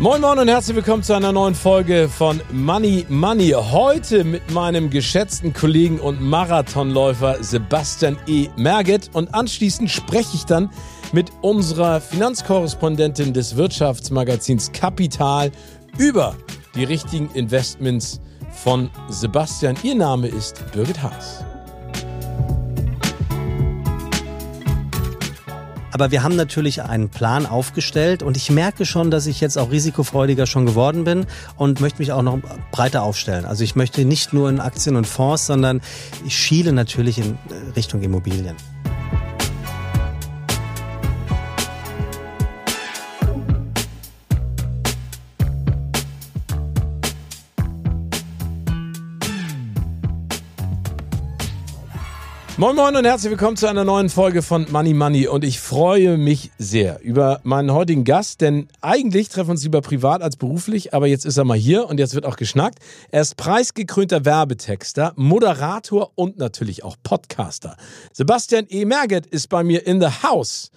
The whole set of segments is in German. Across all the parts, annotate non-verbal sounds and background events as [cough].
Moin Moin und herzlich willkommen zu einer neuen Folge von Money Money. Heute mit meinem geschätzten Kollegen und Marathonläufer Sebastian E. Merget und anschließend spreche ich dann mit unserer Finanzkorrespondentin des Wirtschaftsmagazins Kapital über die richtigen Investments von Sebastian. Ihr Name ist Birgit Haas. Aber wir haben natürlich einen Plan aufgestellt und ich merke schon, dass ich jetzt auch risikofreudiger schon geworden bin und möchte mich auch noch breiter aufstellen. Also ich möchte nicht nur in Aktien und Fonds, sondern ich schiele natürlich in Richtung Immobilien. Moin Moin und herzlich willkommen zu einer neuen Folge von Money Money und ich freue mich sehr über meinen heutigen Gast, denn eigentlich treffen wir uns lieber privat als beruflich, aber jetzt ist er mal hier und jetzt wird auch geschnackt. Er ist preisgekrönter Werbetexter, Moderator und natürlich auch Podcaster. Sebastian E. Merget ist bei mir in the house.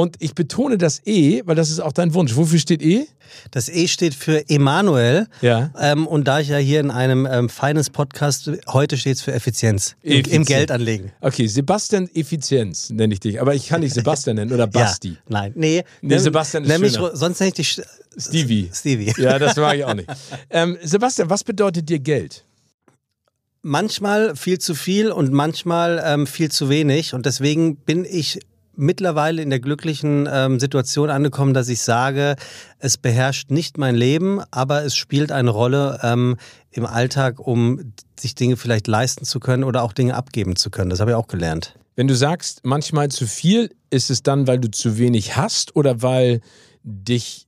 Und ich betone das E, weil das ist auch dein Wunsch. Wofür steht E? Das E steht für Emanuel. Ja. Ähm, und da ich ja hier in einem ähm, feines Podcast, heute steht es für Effizienz. Im, Im Geldanlegen. Okay, Sebastian Effizienz nenne ich dich. Aber ich kann nicht [laughs] Sebastian nennen oder Basti. Ja, nein, nee. Nee, Sebastian ist nämlich. Sonst nenne ich dich Stevie. Stevie. Ja, das mag ich auch nicht. [laughs] Ähm, Sebastian, was bedeutet dir Geld? Manchmal viel zu viel und manchmal ähm, viel zu wenig. Und deswegen bin ich mittlerweile in der glücklichen ähm, Situation angekommen, dass ich sage, es beherrscht nicht mein Leben, aber es spielt eine Rolle ähm, im Alltag, um sich Dinge vielleicht leisten zu können oder auch Dinge abgeben zu können. Das habe ich auch gelernt. Wenn du sagst, manchmal zu viel, ist es dann, weil du zu wenig hast oder weil dich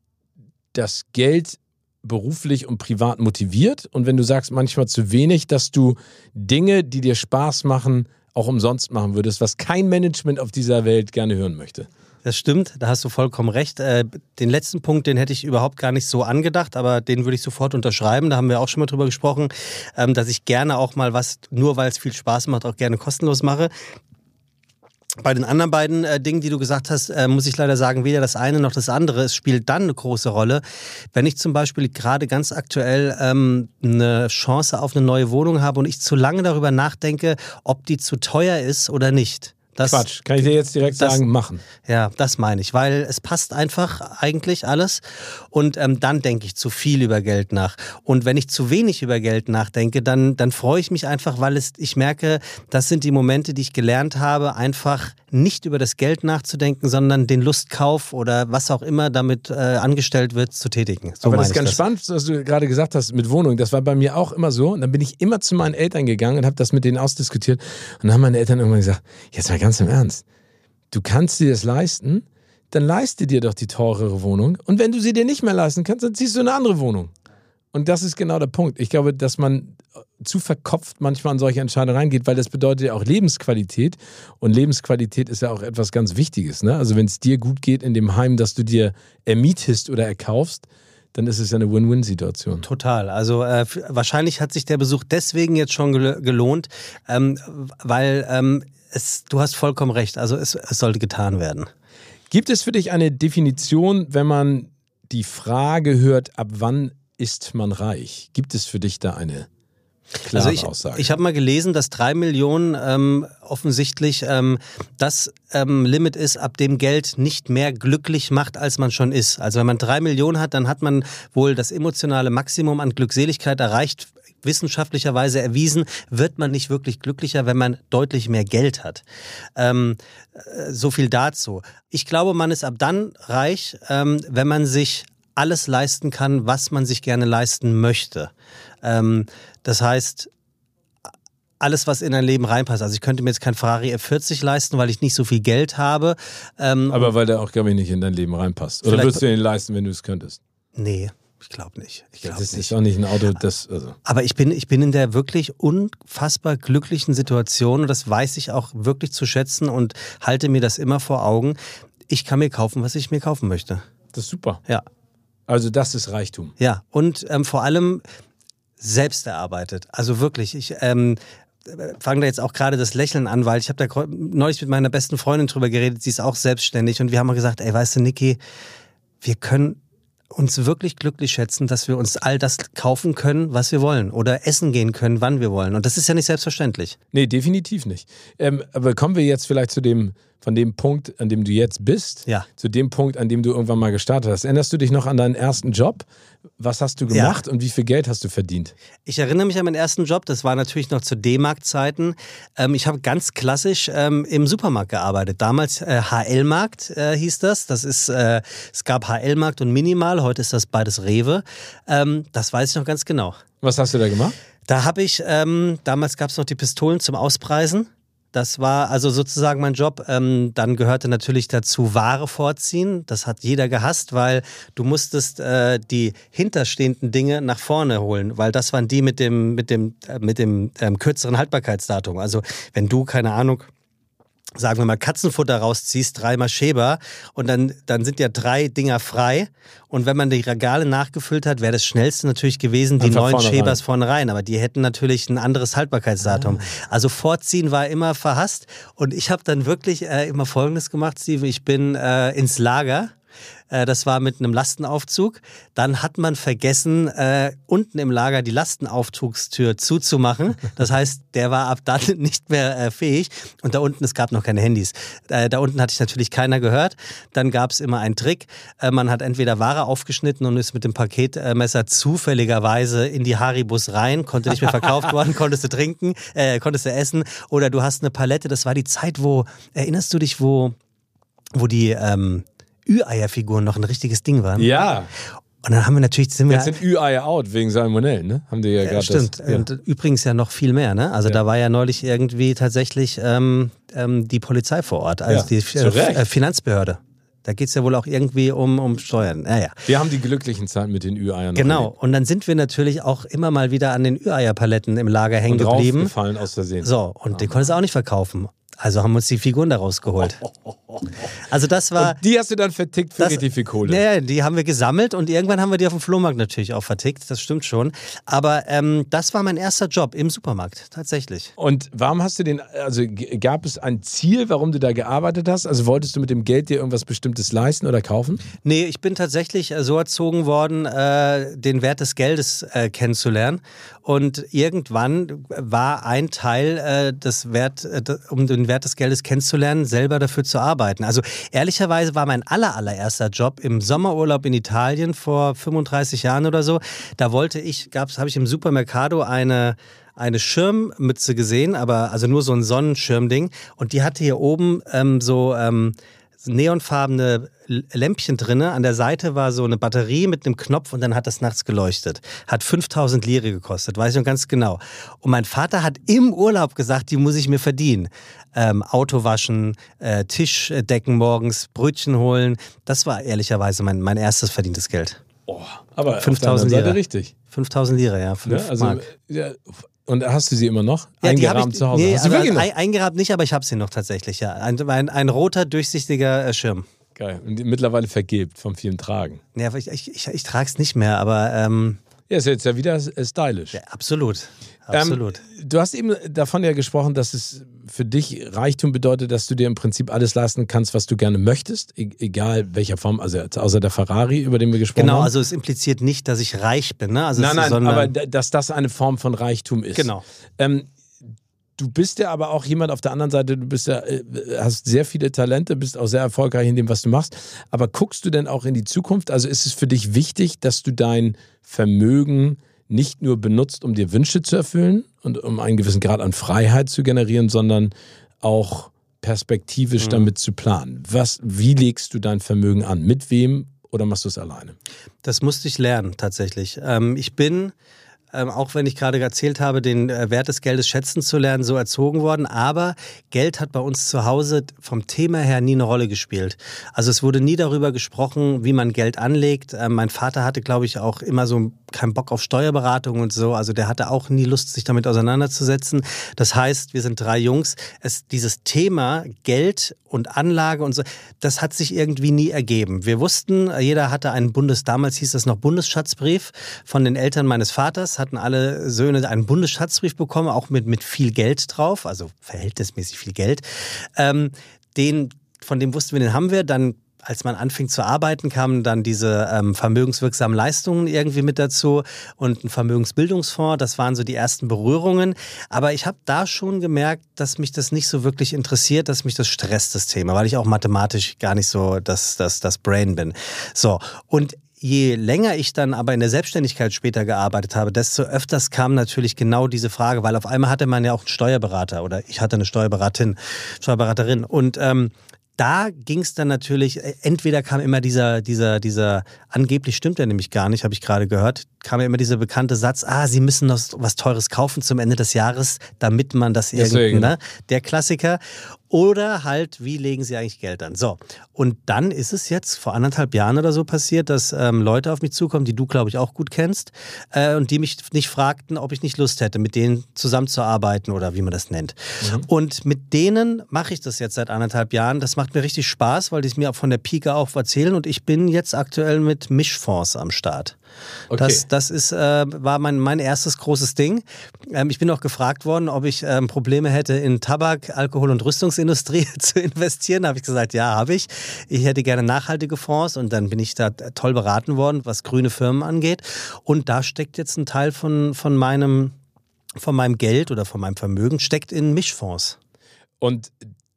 das Geld beruflich und privat motiviert? Und wenn du sagst, manchmal zu wenig, dass du Dinge, die dir Spaß machen, auch umsonst machen würdest, was kein Management auf dieser Welt gerne hören möchte. Das stimmt, da hast du vollkommen recht. Äh, den letzten Punkt, den hätte ich überhaupt gar nicht so angedacht, aber den würde ich sofort unterschreiben. Da haben wir auch schon mal drüber gesprochen, ähm, dass ich gerne auch mal was, nur weil es viel Spaß macht, auch gerne kostenlos mache. Bei den anderen beiden äh, Dingen, die du gesagt hast, äh, muss ich leider sagen, weder das eine noch das andere. Es spielt dann eine große Rolle, wenn ich zum Beispiel gerade ganz aktuell ähm, eine Chance auf eine neue Wohnung habe und ich zu lange darüber nachdenke, ob die zu teuer ist oder nicht. Das, Quatsch, kann ich dir jetzt direkt das, sagen, machen. Ja, das meine ich, weil es passt einfach eigentlich alles. Und ähm, dann denke ich zu viel über Geld nach. Und wenn ich zu wenig über Geld nachdenke, dann, dann freue ich mich einfach, weil es, ich merke, das sind die Momente, die ich gelernt habe, einfach nicht über das Geld nachzudenken, sondern den Lustkauf oder was auch immer damit äh, angestellt wird, zu tätigen. So Aber das ist ganz das. spannend, was du gerade gesagt hast mit Wohnung. Das war bei mir auch immer so. Und dann bin ich immer zu meinen Eltern gegangen und habe das mit denen ausdiskutiert. Und dann haben meine Eltern irgendwann gesagt, jetzt mal ganz im Ernst, du kannst dir das leisten, dann leiste dir doch die teurere Wohnung. Und wenn du sie dir nicht mehr leisten kannst, dann ziehst du eine andere Wohnung. Und das ist genau der Punkt. Ich glaube, dass man zu verkopft manchmal an solche Entscheidungen reingeht, weil das bedeutet ja auch Lebensqualität. Und Lebensqualität ist ja auch etwas ganz Wichtiges. Ne? Also wenn es dir gut geht in dem Heim, das du dir ermietest oder erkaufst, dann ist es ja eine Win-Win-Situation. Total. Also äh, wahrscheinlich hat sich der Besuch deswegen jetzt schon gelohnt, ähm, weil ähm, es, du hast vollkommen recht. Also es, es sollte getan werden. Gibt es für dich eine Definition, wenn man die Frage hört, ab wann ist man reich? Gibt es für dich da eine klare also ich, Aussage? Ich habe mal gelesen, dass drei Millionen ähm, offensichtlich ähm, das ähm, Limit ist, ab dem Geld nicht mehr glücklich macht, als man schon ist. Also wenn man drei Millionen hat, dann hat man wohl das emotionale Maximum an Glückseligkeit erreicht wissenschaftlicherweise erwiesen, wird man nicht wirklich glücklicher, wenn man deutlich mehr Geld hat. Ähm, äh, so viel dazu. Ich glaube, man ist ab dann reich, ähm, wenn man sich alles leisten kann, was man sich gerne leisten möchte. Ähm, das heißt, alles, was in ein Leben reinpasst. Also ich könnte mir jetzt kein Ferrari F40 leisten, weil ich nicht so viel Geld habe. Ähm, Aber weil der auch, glaube ich, nicht in dein Leben reinpasst. Oder würdest du ihn leisten, wenn du es könntest? Nee. Ich glaube nicht. Ich Das glaube ist nicht. auch nicht ein Auto, das. Also. Aber ich bin, ich bin in der wirklich unfassbar glücklichen Situation und das weiß ich auch wirklich zu schätzen und halte mir das immer vor Augen. Ich kann mir kaufen, was ich mir kaufen möchte. Das ist super. Ja. Also, das ist Reichtum. Ja, und ähm, vor allem selbst erarbeitet. Also wirklich, ich ähm, fange da jetzt auch gerade das Lächeln an, weil ich habe da neulich mit meiner besten Freundin drüber geredet, sie ist auch selbstständig und wir haben mal gesagt, ey, weißt du, Niki, wir können uns wirklich glücklich schätzen, dass wir uns all das kaufen können, was wir wollen oder essen gehen können, wann wir wollen. Und das ist ja nicht selbstverständlich. Nee, definitiv nicht. Ähm, aber kommen wir jetzt vielleicht zu dem, von dem Punkt, an dem du jetzt bist, Ja. zu dem Punkt, an dem du irgendwann mal gestartet hast. Erinnerst du dich noch an deinen ersten Job? Was hast du Ja. gemacht und wie viel Geld hast du verdient? Ich erinnere mich an meinen ersten Job, das war natürlich noch zu D-Mark-Zeiten. Ähm, ich habe ganz klassisch ähm, im Supermarkt gearbeitet. Damals äh, HL-Markt äh, hieß das. Das ist, äh, es gab HL-Markt und Minimal, heute ist das beides Rewe. Ähm, das weiß ich noch ganz genau. Was hast du da gemacht? Da habe ich, ähm, damals gab es noch die Pistolen zum Auspreisen. Das war also sozusagen mein Job. Ähm, dann gehörte natürlich dazu Ware vorziehen. Das hat jeder gehasst, weil du musstest äh, die hinterstehenden Dinge nach vorne holen, weil das waren die mit dem, mit dem, äh, mit dem ähm, kürzeren Haltbarkeitsdatum. Also wenn du, keine Ahnung, sagen wir mal, Katzenfutter rausziehst, dreimal Schäber und dann, dann sind ja drei Dinger frei. Und wenn man die Regale nachgefüllt hat, wäre das schnellste natürlich gewesen, die Einfach neun vorne Schäbers rein. vorne rein. Aber die hätten natürlich ein anderes Haltbarkeitsdatum. Also vorziehen war immer verhasst. Und ich habe dann wirklich äh, immer Folgendes gemacht, Steven. Ich bin äh, ins Lager. Äh, Das war mit einem Lastenaufzug. Dann hat man vergessen, äh, unten im Lager die Lastenaufzugstür zuzumachen. Das heißt, der war ab dann [laughs] nicht mehr äh, fähig. Und da unten, es gab noch keine Handys. Äh, da unten hatte ich natürlich keiner gehört. Dann gab es immer einen Trick. Äh, man hat entweder Ware aufgeschnitten und ist mit dem Paketmesser zufälligerweise in die Haribus rein, konnte nicht mehr verkauft [laughs] worden, konntest du trinken, äh, konntest du essen. Oder du hast eine Palette. Das war die Zeit, wo, erinnerst du dich, wo, wo die ähm, Ü-Eier-Figuren noch ein richtiges Ding waren? Ja. Und dann haben wir natürlich, sind wir Jetzt sind Ü-Eier out wegen Salmonellen, ne? Haben die ja ja, gerade. stimmt. Das, ja. Und übrigens ja noch viel mehr, ne? Also Ja. da war ja neulich irgendwie tatsächlich ähm, ähm, die Polizei vor Ort, also die äh, Finanzbehörde. Da geht es ja wohl auch irgendwie um, um Steuern. Naja. Wir haben die glücklichen Zeiten mit den Ü-Eiern. Genau. erlebt. Und dann sind wir natürlich auch immer mal wieder an den Ü-Eier-Paletten im Lager hängen Und geblieben. raufgefallen aus Versehen. So, und den konntest du auch nicht verkaufen. Also haben wir uns die Figuren da rausgeholt. Also das war. Und die hast du dann vertickt für Das- richtig viel Kohle. Naja, die haben wir gesammelt und irgendwann haben wir die auf dem Flohmarkt natürlich auch vertickt, das stimmt schon. Aber ähm, das war mein erster Job im Supermarkt, tatsächlich. Und warum hast du den, also gab es ein Ziel, warum du da gearbeitet hast? Also wolltest du mit dem Geld dir irgendwas Bestimmtes leisten oder kaufen? Nee, ich bin tatsächlich äh, so erzogen worden, äh, den Wert des Geldes äh, kennenzulernen. Und irgendwann war ein Teil äh, des Wert, äh, um den Wert des Geldes kennenzulernen, selber dafür zu arbeiten. Also ehrlicherweise war mein aller, allererster Job im Sommerurlaub in Italien vor 35 Jahren oder so. Da wollte ich, habe ich im Supermercado eine eine Schirmmütze gesehen, aber also nur so ein Sonnenschirmding. Und die hatte hier oben ähm, so ähm, neonfarbene Lämpchen drinne. An der Seite war so eine Batterie mit einem Knopf und dann hat das nachts geleuchtet. Hat 5000 Lire gekostet, weiß ich noch ganz genau. Und mein Vater hat im Urlaub gesagt, die muss ich mir verdienen. Ähm, Auto waschen, äh, Tisch äh, decken morgens, Brötchen holen. Das war ehrlicherweise mein, mein erstes verdientes Geld. Oh, aber 5000 auf der anderen Seite Lire. richtig. 5000 Lire, ja. 5 Ne? Also, Mark. ja, und hast du sie immer noch? Ja, Eingerahmt ich, zu Hause? Nee, hast du also wirklich ein, eingerahmt nicht, aber ich habe sie noch tatsächlich, ja. Ein, ein, ein roter, durchsichtiger äh, Schirm. Geil. Und mittlerweile vergilbt vom vielen Tragen. Ja, aber ich, ich, ich, ich trage es nicht mehr, aber ähm, Ja, ist jetzt ja wieder äh, stylisch. ja, absolut. Absolut. Ähm, du hast eben davon ja gesprochen, dass es für dich Reichtum bedeutet, dass du dir im Prinzip alles leisten kannst, was du gerne möchtest, e egal welcher Form, also außer der Ferrari, über den wir gesprochen genau, haben. also es impliziert nicht, dass ich reich bin, ne? Also nein, nein, sondern, aber dass das eine Form von Reichtum ist. Genau. Ähm, du bist ja aber auch jemand auf der anderen Seite, du bist ja, äh, hast sehr viele Talente, bist auch sehr erfolgreich in dem, was du machst. Aber guckst du denn auch in die Zukunft? Also ist es für dich wichtig, dass du dein Vermögen nicht nur benutzt, um dir Wünsche zu erfüllen und um einen gewissen Grad an Freiheit zu generieren, sondern auch perspektivisch damit zu planen. Was, wie legst du dein Vermögen an? Mit wem oder machst du es alleine? Das musste ich lernen, tatsächlich. Ähm, ich bin ähm, auch wenn ich gerade erzählt habe, den äh, Wert des Geldes schätzen zu lernen, so erzogen worden. Aber Geld hat bei uns zu Hause vom Thema her nie eine Rolle gespielt. Also es wurde nie darüber gesprochen, wie man Geld anlegt. Ähm, mein Vater hatte, glaube ich, auch immer so keinen Bock auf Steuerberatung und so. Also der hatte auch nie Lust, sich damit auseinanderzusetzen. Das heißt, wir sind drei Jungs. Es, dieses Thema Geld und Anlage und so, das hat sich irgendwie nie ergeben. Wir wussten, jeder hatte einen Bundes, damals hieß das noch Bundesschatzbrief von den Eltern meines Vaters, hatten alle Söhne einen Bundesschatzbrief bekommen, auch mit, mit viel Geld drauf, also verhältnismäßig viel Geld. Ähm, den, von dem wussten wir, den haben wir. Dann als man anfing zu arbeiten, kamen dann diese ähm, vermögenswirksamen Leistungen irgendwie mit dazu und ein Vermögensbildungsfonds. Das waren so die ersten Berührungen. Aber ich habe da schon gemerkt, dass mich das nicht so wirklich interessiert, dass mich das stresst, das Thema, weil ich auch mathematisch gar nicht so das, das, das Brain bin. So, und je länger ich dann aber in der Selbstständigkeit später gearbeitet habe, desto öfters kam natürlich genau diese Frage, weil auf einmal hatte man ja auch einen Steuerberater oder ich hatte eine Steuerberaterin, Steuerberaterin und ähm, da ging es dann natürlich, äh, entweder kam immer dieser, dieser, dieser, angeblich stimmt er nämlich gar nicht, habe ich gerade gehört, kam ja immer dieser bekannte Satz, ah, Sie müssen noch was Teures kaufen zum Ende des Jahres, damit man das irgendwie, ne? Der Klassiker. Oder halt, wie legen sie eigentlich Geld an? So, und dann ist es jetzt vor anderthalb Jahren oder so passiert, dass ähm, Leute auf mich zukommen, die du, glaube ich, auch gut kennst, äh, und die mich nicht fragten, ob ich nicht Lust hätte, mit denen zusammenzuarbeiten oder wie man das nennt. Mhm. Und mit denen mache ich das jetzt seit anderthalb Jahren. Das macht mir richtig Spaß, weil die es mir von der Pike auf erzählen und ich bin jetzt aktuell mit Mischfonds am Start. Okay. Das, das ist, äh, war mein, mein erstes großes Ding. Ähm, ich bin auch gefragt worden, ob ich ähm, Probleme hätte, in Tabak, Alkohol und Rüstungsindustrie [laughs] zu investieren. Da habe ich gesagt, ja, habe ich. Ich hätte gerne nachhaltige Fonds und dann bin ich da toll beraten worden, was grüne Firmen angeht. Und da steckt jetzt ein Teil von, von meinem von meinem Geld oder von meinem Vermögen steckt in Mischfonds. Und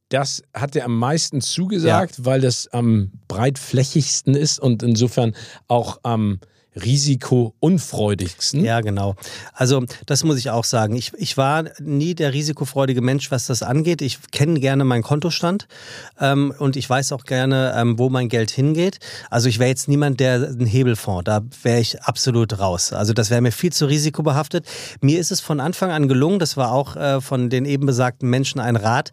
das hat dir am meisten zugesagt, ja. weil das am breitflächigsten ist und insofern auch am risikounfreudigsten. Ja, genau. Also das muss ich auch sagen. Ich, ich war nie der risikofreudige Mensch, was das angeht. Ich kenne gerne meinen Kontostand ähm, und ich weiß auch gerne, ähm, wo mein Geld hingeht. Also ich wäre jetzt niemand, der einen Hebelfonds, da wäre ich absolut raus. Also das wäre mir viel zu risikobehaftet. Mir ist es von Anfang an gelungen, das war auch äh, von den eben besagten Menschen ein Rat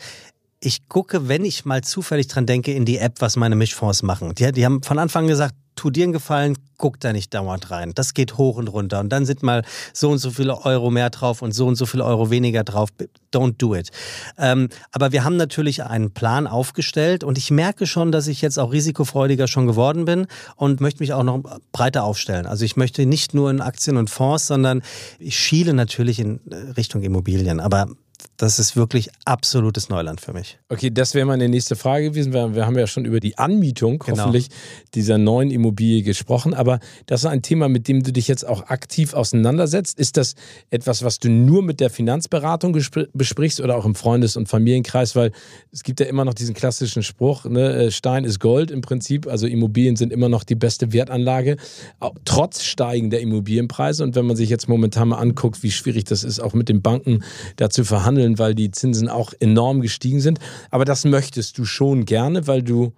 ich gucke, wenn ich mal zufällig dran denke, in die App, was meine Mischfonds machen. Die, die haben von Anfang an gesagt, tu dir einen Gefallen, guck da nicht dauernd rein. Das geht hoch und runter. Und dann sind mal so und so viele Euro mehr drauf und so und so viele Euro weniger drauf. Don't do it. Ähm, aber wir haben natürlich einen Plan aufgestellt und ich merke schon, dass ich jetzt auch risikofreudiger schon geworden bin und möchte mich auch noch breiter aufstellen. Also ich möchte nicht nur in Aktien und Fonds, sondern ich schiele natürlich in Richtung Immobilien. Aber das ist wirklich absolutes Neuland für mich. Okay, das wäre meine nächste Frage gewesen. Wir, wir haben ja schon über die Anmietung genau. hoffentlich dieser neuen Immobilie gesprochen, aber das ist ein Thema, mit dem du dich jetzt auch aktiv auseinandersetzt. Ist das etwas, was du nur mit der Finanzberatung besprichst oder auch im Freundes- und Familienkreis? Weil es gibt ja immer noch diesen klassischen Spruch, ne? Äh, Stein ist Gold im Prinzip, also Immobilien sind immer noch die beste Wertanlage, trotz steigender Immobilienpreise. Und wenn man sich jetzt momentan mal anguckt, wie schwierig das ist, auch mit den Banken da zu verhandeln, handeln, weil die Zinsen auch enorm gestiegen sind. Aber das möchtest du schon gerne, weil du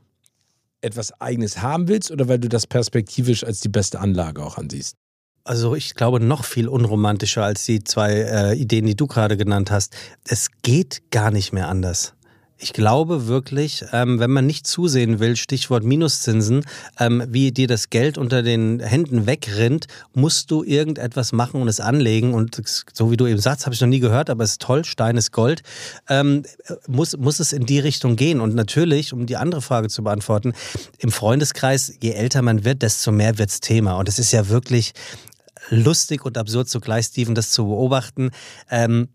etwas Eigenes haben willst oder weil du das perspektivisch als die beste Anlage auch ansiehst? Also ich glaube noch viel unromantischer als die zwei äh, Ideen, die du gerade genannt hast. Es geht gar nicht mehr anders. Ich glaube wirklich, ähm, wenn man nicht zusehen will, Stichwort Minuszinsen, ähm, wie dir das Geld unter den Händen wegrinnt, musst du irgendetwas machen und es anlegen. Und so wie du eben sagst, habe ich noch nie gehört, aber es ist toll, Stein ist Gold, ähm, muss, muss es in die Richtung gehen. Und natürlich, um die andere Frage zu beantworten, im Freundeskreis, je älter man wird, desto mehr wird's Thema. Und es ist ja wirklich lustig und absurd zugleich, Steven, das zu beobachten. Ähm,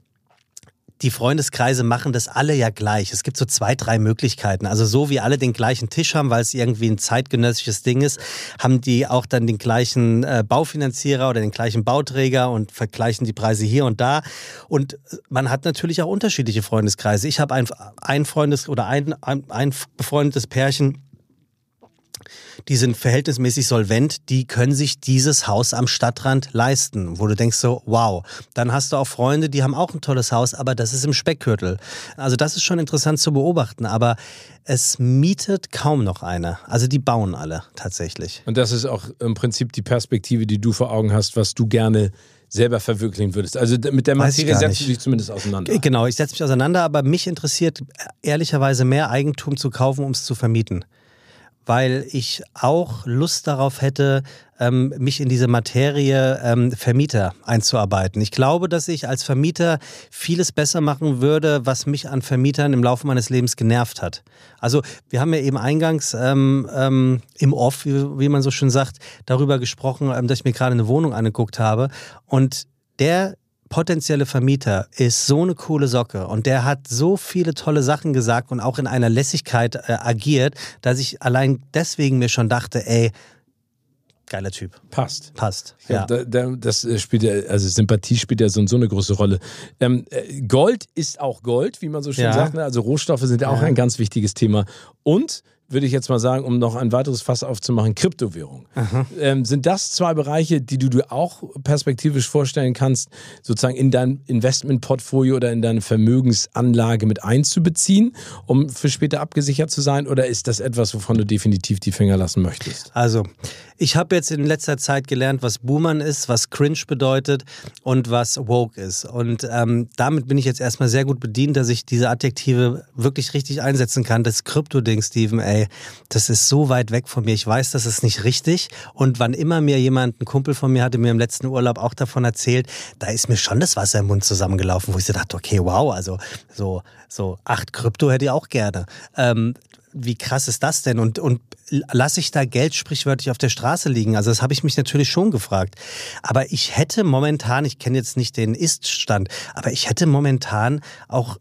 die Freundeskreise machen das alle ja gleich. Es gibt so zwei, drei Möglichkeiten. Also so wie alle den gleichen Tisch haben, weil es irgendwie ein zeitgenössisches Ding ist, haben die auch dann den gleichen äh, Baufinanzierer oder den gleichen Bauträger und vergleichen die Preise hier und da. Und man hat natürlich auch unterschiedliche Freundeskreise. Ich habe ein, ein Freundes- oder ein, ein, ein befreundetes Pärchen, die sind verhältnismäßig solvent, die können sich dieses Haus am Stadtrand leisten, wo du denkst so, wow. Dann hast du auch Freunde, die haben auch ein tolles Haus, aber das ist im Speckgürtel. Also das ist schon interessant zu beobachten, aber es mietet kaum noch einer. Also die bauen alle tatsächlich. Und das ist auch im Prinzip die Perspektive, die du vor Augen hast, was du gerne selber verwirklichen würdest. Also mit der Materie setzt du dich zumindest auseinander. Genau, ich setze mich auseinander, aber mich interessiert ehrlicherweise mehr Eigentum zu kaufen, um es zu vermieten. Weil ich auch Lust darauf hätte, ähm, mich in diese Materie ähm, Vermieter einzuarbeiten. Ich glaube, dass ich als Vermieter vieles besser machen würde, was mich an Vermietern im Laufe meines Lebens genervt hat. Also wir haben ja eben eingangs ähm, ähm, im Off, wie, wie man so schön sagt, darüber gesprochen, ähm, dass ich mir gerade eine Wohnung angeguckt habe. Und der potenzielle Vermieter ist so eine coole Socke und der hat so viele tolle Sachen gesagt und auch in einer Lässigkeit äh, agiert, dass ich allein deswegen mir schon dachte, ey, geiler Typ. Passt. Passt. Ja. Da, da, das äh, spielt ja, also Sympathie spielt ja so, so eine große Rolle. Ähm, äh, Gold ist auch Gold, wie man so schön Ja. sagt. Ne? Also Rohstoffe sind ja auch Ja. ein ganz wichtiges Thema. Und würde ich jetzt mal sagen, um noch ein weiteres Fass aufzumachen, Kryptowährung. Ähm, sind das zwei Bereiche, die du dir auch perspektivisch vorstellen kannst, sozusagen in dein Investmentportfolio oder in deine Vermögensanlage mit einzubeziehen, um für später abgesichert zu sein? Oder ist das etwas, wovon du definitiv die Finger lassen möchtest? Also, ich habe jetzt in letzter Zeit gelernt, was Boomern ist, was Cringe bedeutet und was Woke ist. Und ähm, damit bin ich jetzt erstmal sehr gut bedient, dass ich diese Adjektive wirklich richtig einsetzen kann. Das Krypto-Ding, Steven, ey, das ist so weit weg von mir. Ich weiß, das ist nicht richtig. Und wann immer mir jemand, ein Kumpel von mir hatte mir im letzten Urlaub auch davon erzählt, da ist mir schon das Wasser im Mund zusammengelaufen, wo ich so dachte, okay, wow, also so, so acht Krypto hätte ich auch gerne. Ähm, wie krass ist das denn? Und, und lasse ich da Geld sprichwörtlich auf der Straße liegen? Also das habe ich mich natürlich schon gefragt. Aber ich hätte momentan, ich kenne jetzt nicht den Ist-Stand, aber ich hätte momentan auch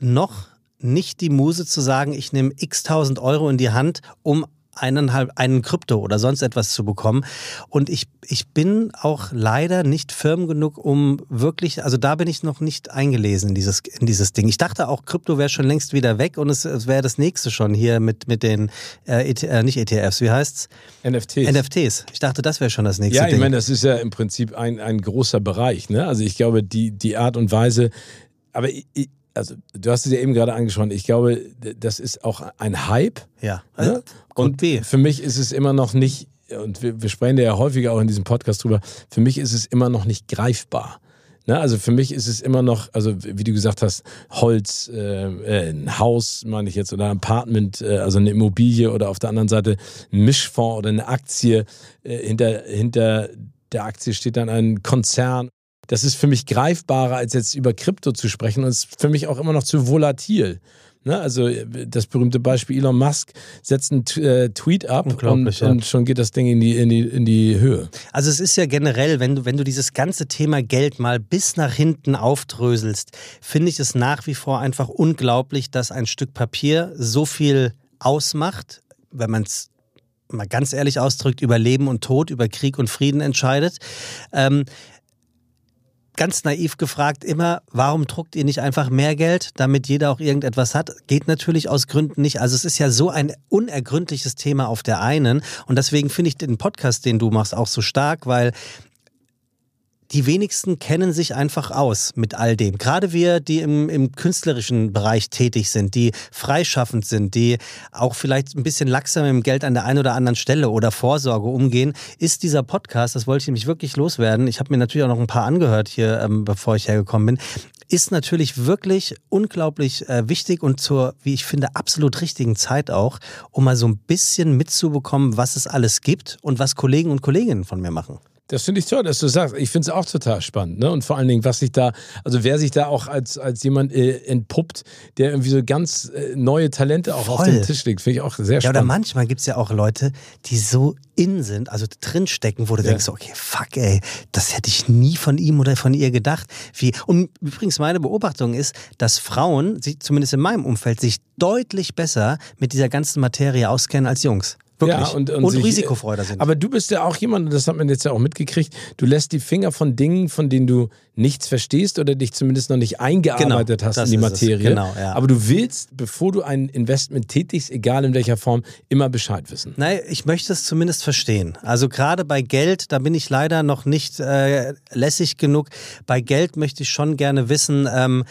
noch nicht die Muse zu sagen, ich nehme x tausend Euro in die Hand, um eineinhalb, einen Krypto oder sonst etwas zu bekommen. Und ich, ich bin auch leider nicht firm genug, um wirklich, also da bin ich noch nicht eingelesen in dieses, in dieses Ding. Ich dachte auch, Krypto wäre schon längst wieder weg und es, es wäre das nächste schon hier mit, mit den, äh, ET, äh, nicht ETFs, wie heißt's? NFTs. NFTs. Ich dachte, das wäre schon das nächste Ja, ich Ding. meine, das ist ja im Prinzip ein, ein großer Bereich. Ne? Also ich glaube, die, die Art und Weise, aber ich, ich- also du hast es ja eben gerade angesprochen, ich glaube, das ist auch ein Hype. ja. Ne? Und B. für mich ist es immer noch nicht, und wir, wir sprechen ja häufiger auch in diesem Podcast drüber, für mich ist es immer noch nicht greifbar. Ne? Also für mich ist es immer noch, also wie du gesagt hast, Holz, äh, äh, ein Haus, meine ich jetzt, oder ein Apartment, äh, also eine Immobilie oder auf der anderen Seite ein Mischfonds oder eine Aktie. Äh, hinter, hinter der Aktie steht dann ein Konzern. Das ist für mich greifbarer, als jetzt über Krypto zu sprechen und es ist für mich auch immer noch zu volatil. Ne? Also äh, das berühmte Beispiel Elon Musk setzt einen äh, Tweet ab und, ja. und schon geht das Ding in die, in die, in die Höhe. Also es ist ja generell, wenn du, wenn du dieses ganze Thema Geld mal bis nach hinten aufdröselst, finde ich es nach wie vor einfach unglaublich, dass ein Stück Papier so viel ausmacht, wenn man es mal ganz ehrlich ausdrückt, über Leben und Tod, über Krieg und Frieden entscheidet. Ähm, ganz naiv gefragt immer, warum druckt ihr nicht einfach mehr Geld, damit jeder auch irgendetwas hat? Geht natürlich aus Gründen nicht. Also es ist ja so ein unergründliches Thema auf der einen. Und deswegen finde ich den Podcast, den du machst, auch so stark, weil die wenigsten kennen sich einfach aus mit all dem. Gerade wir, die im, im künstlerischen Bereich tätig sind, die freischaffend sind, die auch vielleicht ein bisschen laxer mit dem Geld an der einen oder anderen Stelle oder Vorsorge umgehen, ist dieser Podcast, das wollte ich nämlich wirklich loswerden. Ich habe mir natürlich auch noch ein paar angehört hier, ähm, bevor ich hergekommen bin. Ist natürlich wirklich unglaublich äh, wichtig und zur, wie ich finde, absolut richtigen Zeit auch, um mal so ein bisschen mitzubekommen, was es alles gibt und was Kollegen und Kolleginnen von mir machen. Das finde ich toll, dass du sagst. Ich finde es auch total spannend. Ne? Und vor allen Dingen, was sich da, also wer sich da auch als, als jemand äh, entpuppt, der irgendwie so ganz äh, neue Talente auch auf Voll. den Tisch legt, finde ich auch sehr Ja, oder spannend. manchmal gibt es ja auch Leute, die so in sind, also drinstecken, wo du Ja. denkst, okay, fuck, ey, das hätte ich nie von ihm oder von ihr gedacht. Wie, und übrigens meine Beobachtung ist, dass Frauen, sich, zumindest in meinem Umfeld, sich deutlich besser mit dieser ganzen Materie auskennen als Jungs. Wirklich. Ja, und, und, sich- risikofreuder sind. Aber du bist ja auch jemand, und das hat man jetzt ja auch mitgekriegt, du lässt die Finger von Dingen, von denen du nichts verstehst oder dich zumindest noch nicht eingearbeitet Genau, hast in die. Materie. Genau, ja. Aber du willst, bevor du ein Investment tätigst, egal in welcher Form, immer Bescheid wissen. Nein, ich möchte es zumindest verstehen. Also gerade bei Geld, da bin ich leider noch nicht äh, lässig genug. Bei Geld möchte ich schon gerne wissen, ähm,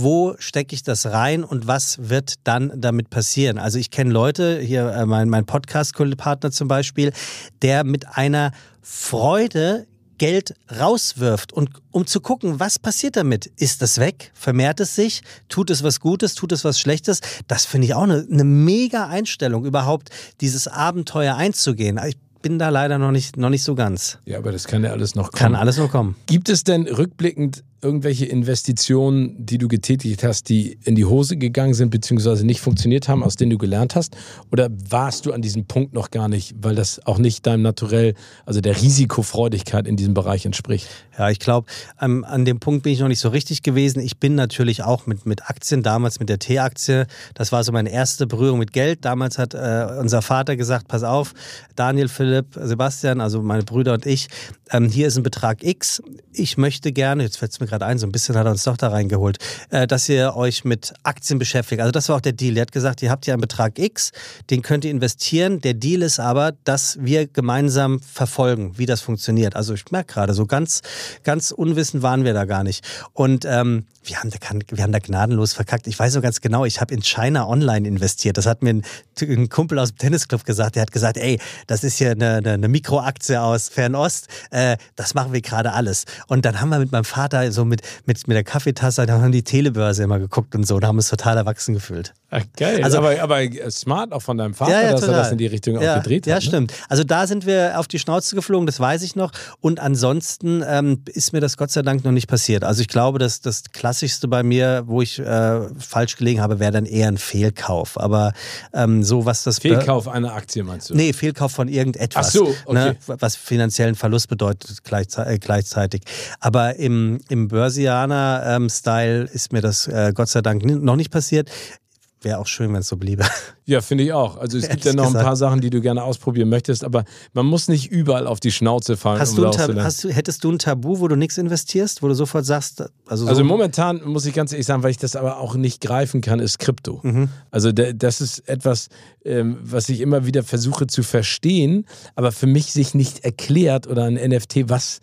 wo stecke ich das rein und was wird dann damit passieren? Also ich kenne Leute, hier äh, mein, mein Podcast-Partner zum Beispiel, der mit einer Freude Geld rauswirft und um zu gucken, was passiert damit? Ist das weg? Vermehrt es sich? Tut es was Gutes? Tut es was Schlechtes? Das finde ich auch eine, eine mega Einstellung, überhaupt dieses Abenteuer einzugehen. Ich bin da leider noch nicht, noch nicht so ganz. Ja, aber das kann ja alles noch kommen. Kann alles noch kommen. Gibt es denn rückblickend irgendwelche Investitionen, die du getätigt hast, die in die Hose gegangen sind bzw. nicht funktioniert haben, aus denen du gelernt hast? Oder warst du an diesem Punkt noch gar nicht, weil das auch nicht deinem Naturell, also der Risikofreudigkeit in diesem Bereich entspricht? Ja, ich glaube, ähm, an dem Punkt bin ich noch nicht so richtig gewesen. Ich bin natürlich auch mit, mit Aktien, damals mit der T-Aktie, das war so meine erste Berührung mit Geld. Damals hat äh, unser Vater gesagt, pass auf, Daniel, Philipp, Sebastian, also meine Brüder und ich, ähm, hier ist ein Betrag X. Ich möchte gerne, jetzt fällt es mir gerade ein, so ein bisschen hat er uns doch da reingeholt, äh, dass ihr euch mit Aktien beschäftigt. Also das war auch der Deal. Er hat gesagt, ihr habt hier einen Betrag X, den könnt ihr investieren. Der Deal ist aber, dass wir gemeinsam verfolgen, wie das funktioniert. Also ich merke gerade, so ganz, ganz unwissend waren wir da gar nicht. Und ähm, wir, haben da, wir haben da gnadenlos verkackt. Ich weiß so ganz genau, ich habe in China Online investiert. Das hat mir ein, ein, Kumpel aus dem Tennisclub gesagt. Der hat gesagt, ey, das ist hier eine, eine, eine Mikroaktie aus Fernost. Äh, das machen wir gerade alles. Und dann haben wir mit meinem Vater so mit, mit, mit der Kaffeetasse, da haben die Telebörse immer geguckt und so und haben uns total erwachsen gefühlt. Ach, geil. Also, aber, aber smart auch von deinem Vater, ja, ja, dass total. er das in die Richtung ja, auch gedreht hat. Ja, ne? stimmt. Also da sind wir auf die Schnauze geflogen, das weiß ich noch. Und ansonsten ähm, ist mir das Gott sei Dank noch nicht passiert. Also ich glaube, dass das Klassischste bei mir, wo ich äh, falsch gelegen habe, wäre dann eher ein Fehlkauf. Aber ähm, so was das... Fehlkauf einer Aktie meinst du? Nee, Fehlkauf von irgendetwas. Ach so, okay. Ne, was finanziellen Verlust bedeutet äh, gleichzeitig. Aber im, im Börsianer-Style ähm, ist mir das äh, Gott sei Dank noch nicht passiert. Wäre auch schön, wenn es so bliebe. Ja, finde ich auch. Also es gibt ja noch gesagt. ein paar Sachen, die du gerne ausprobieren möchtest, aber man muss nicht überall auf die Schnauze fallen. Hast um du hast du, hättest du ein Tabu, wo du nichts investierst, wo du sofort sagst, also, so also momentan muss ich ganz ehrlich sagen, weil ich das aber auch nicht greifen kann, ist Krypto. Mhm. Also das ist etwas, ähm, was ich immer wieder versuche zu verstehen, aber für mich sich nicht erklärt oder ein NFT, was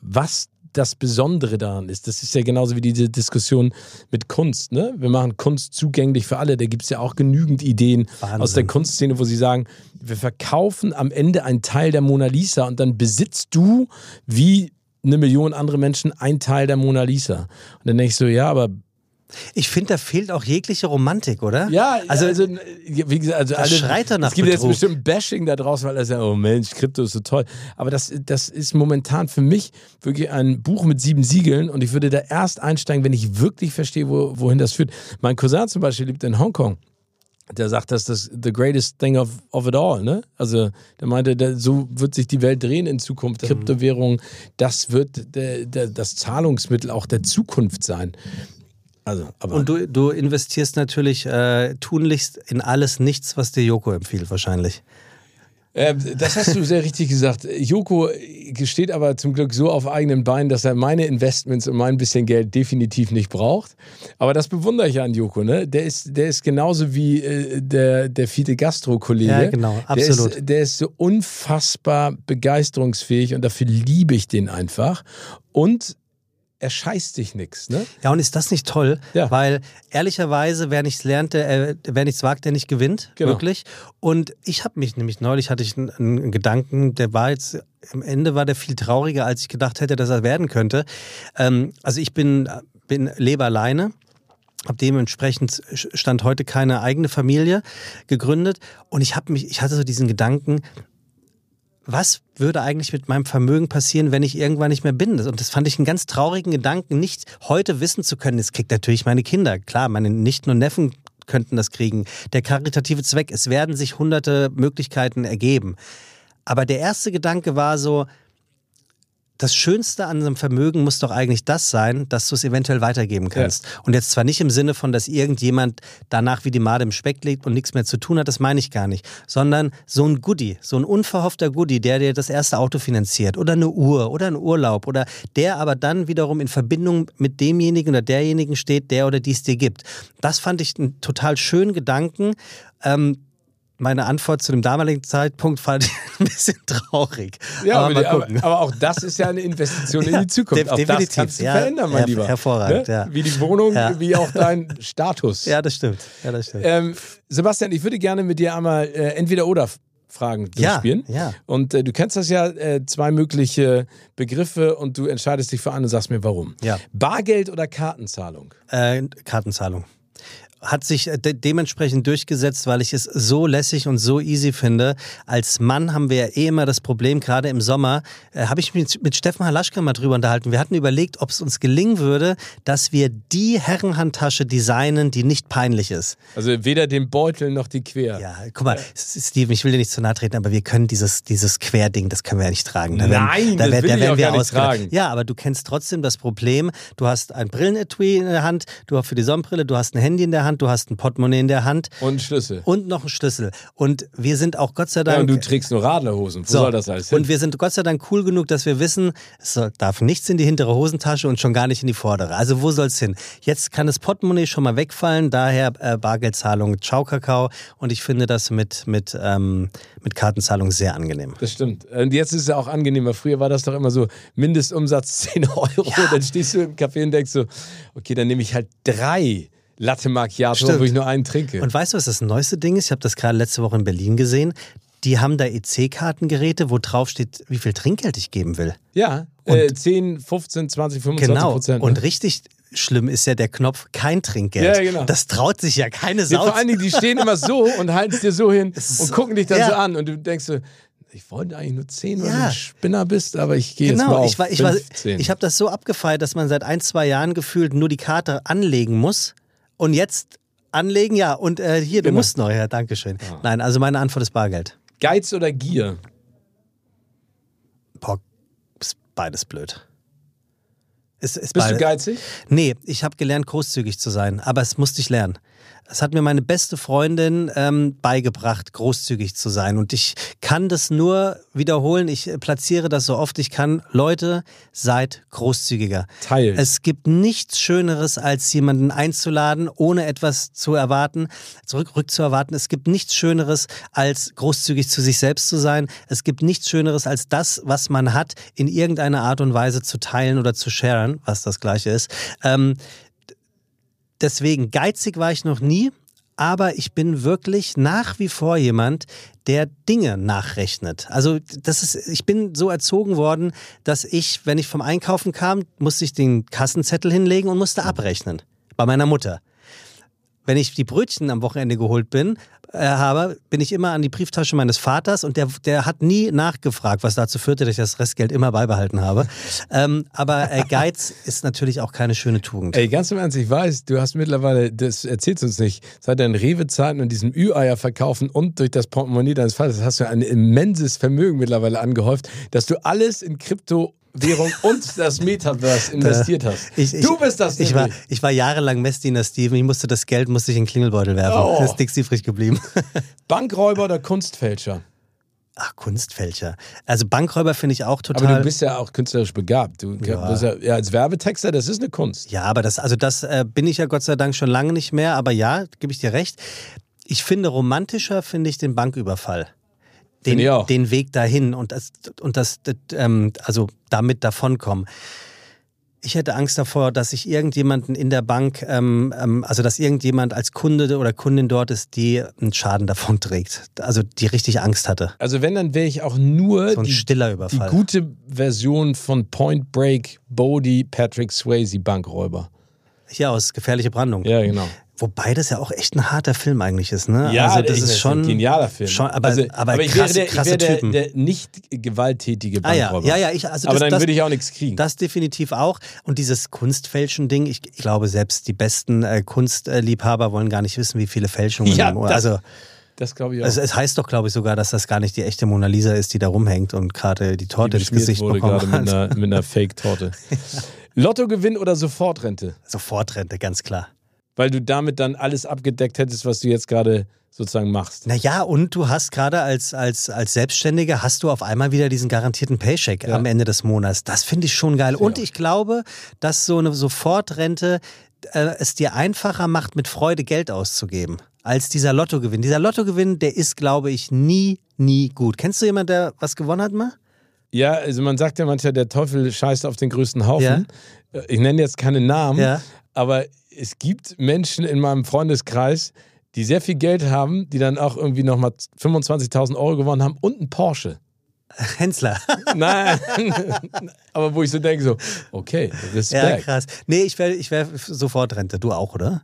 was das Besondere daran ist. Das ist ja genauso wie diese Diskussion mit Kunst. Ne? Wir machen Kunst zugänglich für alle. Da gibt es ja auch genügend Ideen Wahnsinn. aus der Kunstszene, wo sie sagen, wir verkaufen am Ende einen Teil der Mona Lisa und dann besitzt du wie eine Million andere Menschen einen Teil der Mona Lisa. Und dann denke ich so, ja, aber ich finde, da fehlt auch jegliche Romantik, oder? Ja, also, also wie gesagt, also alle, schreit danach. Es gibt Betrug. jetzt bestimmt Bashing da draußen, weil er sagt, oh Mensch, Krypto ist so toll. Aber das, das ist momentan für mich wirklich ein Buch mit sieben Siegeln und ich würde da erst einsteigen, wenn ich wirklich verstehe, wo, wohin das führt. Mein Cousin zum Beispiel lebt in Hongkong der sagt, das ist das the greatest thing of, of it all. Ne? Also der meinte, der, so wird sich die Welt drehen in Zukunft. Mhm. Kryptowährung, das wird der, der, das Zahlungsmittel auch der Zukunft sein. Also, und du, du investierst natürlich äh, tunlichst in alles nichts, was dir Joko empfiehlt, wahrscheinlich. Äh, das hast du sehr richtig gesagt. Joko steht aber zum Glück so auf eigenen Beinen, dass er meine Investments und mein bisschen Geld definitiv nicht braucht. Aber das bewundere ich an Joko. Ne? Der, ist, der ist genauso wie äh, der, der Fide Gastro-Kollege. Ja, genau, absolut. Der ist, der ist so unfassbar begeisterungsfähig und dafür liebe ich den einfach. Und er scheißt sich nichts. Ne? Ja, und ist das nicht toll? Ja. Weil ehrlicherweise, wer nichts lernt, der, äh, wer nichts wagt, der nicht gewinnt. Genau. Wirklich. Und ich habe mich nämlich neulich hatte ich einen, einen, Gedanken, der war jetzt, am Ende war der viel trauriger, als ich gedacht hätte, dass er werden könnte. Ähm, also ich bin, bin lebe alleine habe dementsprechend stand heute keine eigene Familie gegründet und ich habe mich ich hatte so diesen Gedanken was würde eigentlich mit meinem Vermögen passieren, wenn ich irgendwann nicht mehr bin? Und das fand ich einen ganz traurigen Gedanken, nicht heute wissen zu können. Es kriegt natürlich meine Kinder. Klar, meine Nichten und Neffen könnten das kriegen. Der karitative Zweck, es werden sich hunderte Möglichkeiten ergeben. Aber der erste Gedanke war so, das Schönste an einem Vermögen muss doch eigentlich das sein, dass du es eventuell weitergeben kannst. Ja. Und jetzt zwar nicht im Sinne von, dass irgendjemand danach wie die Made im Speck liegt und nichts mehr zu tun hat, das meine ich gar nicht, sondern so ein Goodie, so ein unverhoffter Goodie, der dir das erste Auto finanziert oder eine Uhr oder ein Urlaub oder der aber dann wiederum in Verbindung mit demjenigen oder derjenigen steht, der oder die es dir gibt. Das fand ich einen total schönen Gedanken. Ähm, meine Antwort zu dem damaligen Zeitpunkt fand ich [laughs] ein bisschen traurig. Ja, aber, aber, aber, auch das ist ja eine Investition in [laughs] die Zukunft. Auch definitiv. das kannst du ja, verändern, mein her Lieber. Hervorragend, ne? ja. Wie die Wohnung, ja. wie auch dein Status. [laughs] Ja, das stimmt. Ja, das stimmt. Ähm, Sebastian, ich würde gerne mit dir einmal äh, entweder oder Fragen Ja, durchspielen. ja. Und äh, du kennst das ja, äh, zwei mögliche Begriffe und du entscheidest dich für einen und sagst mir warum. Ja. Bargeld oder Kartenzahlung? Äh, Kartenzahlung. Hat sich äh, de dementsprechend durchgesetzt, weil ich es so lässig und so easy finde. Als Mann haben wir ja eh immer das Problem, gerade im Sommer, äh, habe ich mich mit Steffen Halaschka mal drüber unterhalten. Wir hatten überlegt, ob es uns gelingen würde, dass wir die Herrenhandtasche designen, die nicht peinlich ist. Also weder den Beutel noch die Quer. Ja, guck mal, Steven, ich will dir nicht zu nahe treten, aber wir können dieses, dieses Querding, das können wir ja nicht tragen. Da werden, Nein, da das werden, will da ich werden auch wir nicht tragen. Ja, aber du kennst trotzdem das Problem, du hast ein Brillenetui in der Hand, du hast für die Sonnenbrille, du hast ein Handy in der Hand, du hast ein Portemonnaie in der Hand Und einen Schlüssel. und noch einen Schlüssel. Und wir sind auch Gott sei Ja, Dank... und du trägst nur Radlerhosen. Wo So. soll das alles hin? Und wir sind Gott sei Dank cool genug, dass wir wissen, es darf nichts in die hintere Hosentasche und schon gar nicht in die vordere. Also wo soll es hin? Jetzt kann das Portemonnaie schon mal wegfallen, daher äh, Bargeldzahlung, Ciao Kakao. Und ich finde das mit, mit, ähm, mit Kartenzahlung sehr angenehm. Das stimmt. Und jetzt ist es ja auch angenehmer. Früher war das doch immer so, Mindestumsatz [laughs] 10 Euro. Dann stehst du im Café und denkst so, okay, dann nehme ich halt drei Latte Macchiato, Stimmt. wo ich nur einen trinke. Und weißt du, was das neueste Ding ist? Ich habe das gerade letzte Woche in Berlin gesehen. Die haben da EC-Kartengeräte, wo drauf steht, wie viel Trinkgeld ich geben will. ja, äh, 10, 15, 20, 25 Genau. Prozent. Und ne? richtig schlimm ist ja der Knopf kein Trinkgeld. Ja, genau. Das traut sich ja keine Ja, Sau. vor allen Dingen, die stehen immer so [laughs] und halten es dir so hin ist und so- gucken dich dann Ja. so an. Und du denkst so, ich wollte eigentlich nur 10, weil Ja. du ein Spinner bist, aber ich gehe jetzt mal Genau, auf ich, war, ich, war, 15. ich habe das so abgefeiert, dass man seit ein, zwei Jahren gefühlt nur die Karte anlegen muss und jetzt anlegen, ja, und äh, hier, du Genau. musst noch, ja, Dankeschön. Nein, also meine Antwort ist Bargeld. Geiz oder Gier? Boah, ist beides blöd. Ist, ist Bist beide- du geizig? Nee, ich habe gelernt, großzügig zu sein, aber es musste ich lernen. Es hat mir meine beste Freundin ähm, beigebracht, großzügig zu sein. Und ich kann das nur wiederholen. Ich äh, platziere das so oft ich kann. Leute, seid großzügiger. Teilt. Es gibt nichts Schöneres, als jemanden einzuladen, ohne etwas zu erwarten, zurück rückzuerwarten. Es gibt nichts Schöneres, als großzügig zu sich selbst zu sein. Es gibt nichts Schöneres, als das, was man hat, in irgendeiner Art und Weise zu teilen oder zu sharen, was das Gleiche ist. Ähm, deswegen, geizig war ich noch nie, aber ich bin wirklich nach wie vor jemand, der Dinge nachrechnet. Also das ist, ich bin so erzogen worden, dass ich, wenn ich vom Einkaufen kam, musste ich den Kassenzettel hinlegen und musste abrechnen. Bei meiner Mutter. Wenn ich die Brötchen am Wochenende geholt bin, äh, habe, bin ich immer an die Brieftasche meines Vaters und der, der hat nie nachgefragt, was dazu führte, dass ich das Restgeld immer beibehalten habe. Ähm, aber äh, Geiz [laughs] ist natürlich auch keine schöne Tugend. Ey, ganz im Ernst, ich weiß, du hast mittlerweile, das erzählst uns nicht, seit deinen Rewe-Zeiten und diesem Ü-Eier verkaufen und durch das Portemonnaie deines Vaters hast du ein immenses Vermögen mittlerweile angehäuft, dass du alles in Kryptowährung und das Metaverse [laughs] investiert hast. Ich, ich, du bist das ich war, ich war jahrelang Messdiener Steven. Ich musste das Geld musste ich in den Klingelbeutel werfen. Oh. Das ist nichts übrig geblieben. [laughs] Bankräuber oder Kunstfälscher? Ach, Kunstfälscher. Also Bankräuber finde ich auch total. Aber du bist ja auch künstlerisch begabt. Du Ja. bist ja, ja, als Werbetexter, das ist eine Kunst. ja, aber das, also das äh, bin ich ja Gott sei Dank schon lange nicht mehr. Aber ja, gebe ich dir recht. Ich finde romantischer finde ich den Banküberfall. Den, den Weg dahin und das, und das, das ähm, also damit davonkommen. Ich hätte Angst davor, dass ich irgendjemanden in der Bank, ähm, ähm, also dass irgendjemand als Kunde oder Kundin dort ist, die einen Schaden davon trägt. Also die richtig Angst hatte. Also wenn, dann wäre ich auch nur So ein die, stiller die Überfall. gute Version von Point Break, Bodie, Patrick Swayze, Bankräuber. Hier aus Gefährliche Brandung. Ja, genau. Wobei das ja auch echt ein harter Film eigentlich ist, ne? Ja, also das ist schon ein genialer Film. Schon, aber, also, aber, ich krasse, wäre der, krasse ich wäre Typen. der, der nicht gewalttätige ah ja, Bankräuber. ja, ja, ich, also aber das, dann das, würde ich auch nichts kriegen. das definitiv auch. Und dieses Kunstfälschen-Ding, ich, ich glaube, selbst die besten äh, Kunstliebhaber wollen gar nicht wissen, wie viele Fälschungen. Ja, das- also das glaube ich auch. es, es heißt doch, glaube ich, sogar, dass das gar nicht die echte Mona Lisa ist, die da rumhängt und gerade die Torte die ins Gesicht wurde bekommen gerade mit hat. einer, [laughs] mit einer Fake-Torte. [laughs] Lottogewinn oder Sofortrente? Sofortrente, ganz klar. Weil du damit dann alles abgedeckt hättest, was du jetzt gerade sozusagen machst. Naja, und du hast gerade als, als, als Selbstständiger, hast du auf einmal wieder diesen garantierten Paycheck Ja. am Ende des Monats. Das finde ich schon geil. Und ich glaube, dass so eine Sofortrente äh, es dir einfacher macht, mit Freude Geld auszugeben, als dieser Lottogewinn. Dieser Lottogewinn, der ist, glaube ich, nie, nie gut. Kennst du jemanden, der was gewonnen hat mal? Ja, also man sagt ja manchmal, der Teufel scheißt auf den größten Haufen. Ich nenne jetzt keine Namen, Ja. Aber es gibt Menschen in meinem Freundeskreis, die sehr viel Geld haben, die dann auch irgendwie nochmal 25.000 Euro gewonnen haben und ein Porsche. Hensler. [laughs] Nein, aber wo ich so denke, so, okay, Respekt. Ja, krass. Nee, ich wäre ich wär sofort Rente. Du auch, oder?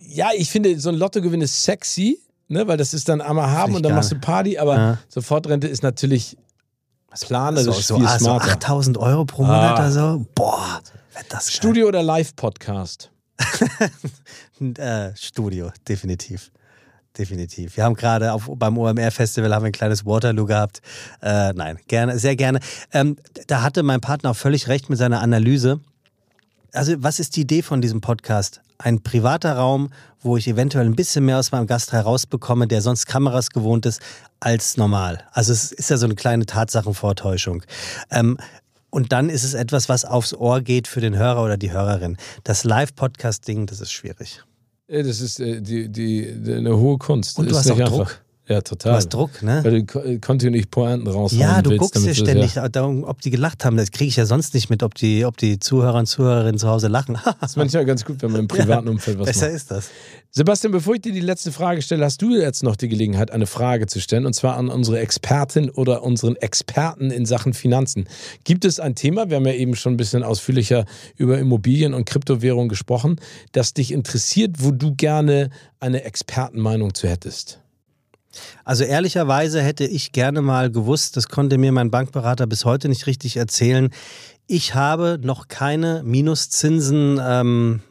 Ja, ich finde, so ein Lottogewinn ist sexy, ne, weil das ist dann einmal haben und dann machst du Party, aber ja. Sofortrente ist natürlich planerisch so, so, viel ah, smarter. So 8000 Euro pro Monat ah. oder so? Boah, das Studio oder Live-Podcast? [laughs] äh, Studio, definitiv. Definitiv. Wir haben gerade beim OMR-Festival ein kleines Waterloo gehabt. Äh, nein, gerne, sehr gerne. Ähm, da hatte mein Partner auch völlig recht mit seiner Analyse. Also, was ist die Idee von diesem Podcast? Ein privater Raum, wo ich eventuell ein bisschen mehr aus meinem Gast herausbekomme, der sonst Kameras gewohnt ist, als normal. Also es ist ja so eine kleine Tatsachenvortäuschung. Ähm, und dann ist es etwas, was aufs Ohr geht für den Hörer oder die Hörerin. Das Live-Podcast-Ding, das ist schwierig. Das ist äh, die, die, die, eine hohe Kunst. Und du hast auch einfach. Druck. Ja, total. Du hast Druck, ne? Weil du kontinuierlich Pointen raushauen Ja, du willst, guckst ja ständig, ja darum, ob die gelacht haben. Das kriege ich ja sonst nicht mit, ob die, ob die Zuhörer und Zuhörerinnen zu Hause lachen. [laughs] das ist manchmal ganz gut, wenn man im privaten ja, Umfeld was besser macht. ist das. Sebastian, bevor ich dir die letzte Frage stelle, hast du jetzt noch die Gelegenheit, eine Frage zu stellen, und zwar an unsere Expertin oder unseren Experten in Sachen Finanzen. Gibt es ein Thema, wir haben ja eben schon ein bisschen ausführlicher über Immobilien und Kryptowährungen gesprochen, das dich interessiert, wo du gerne eine Expertenmeinung zu hättest? Also ehrlicherweise hätte ich gerne mal gewusst, das konnte mir mein Bankberater bis heute nicht richtig erzählen. Ich habe noch keine Minuszinsen. Ähm,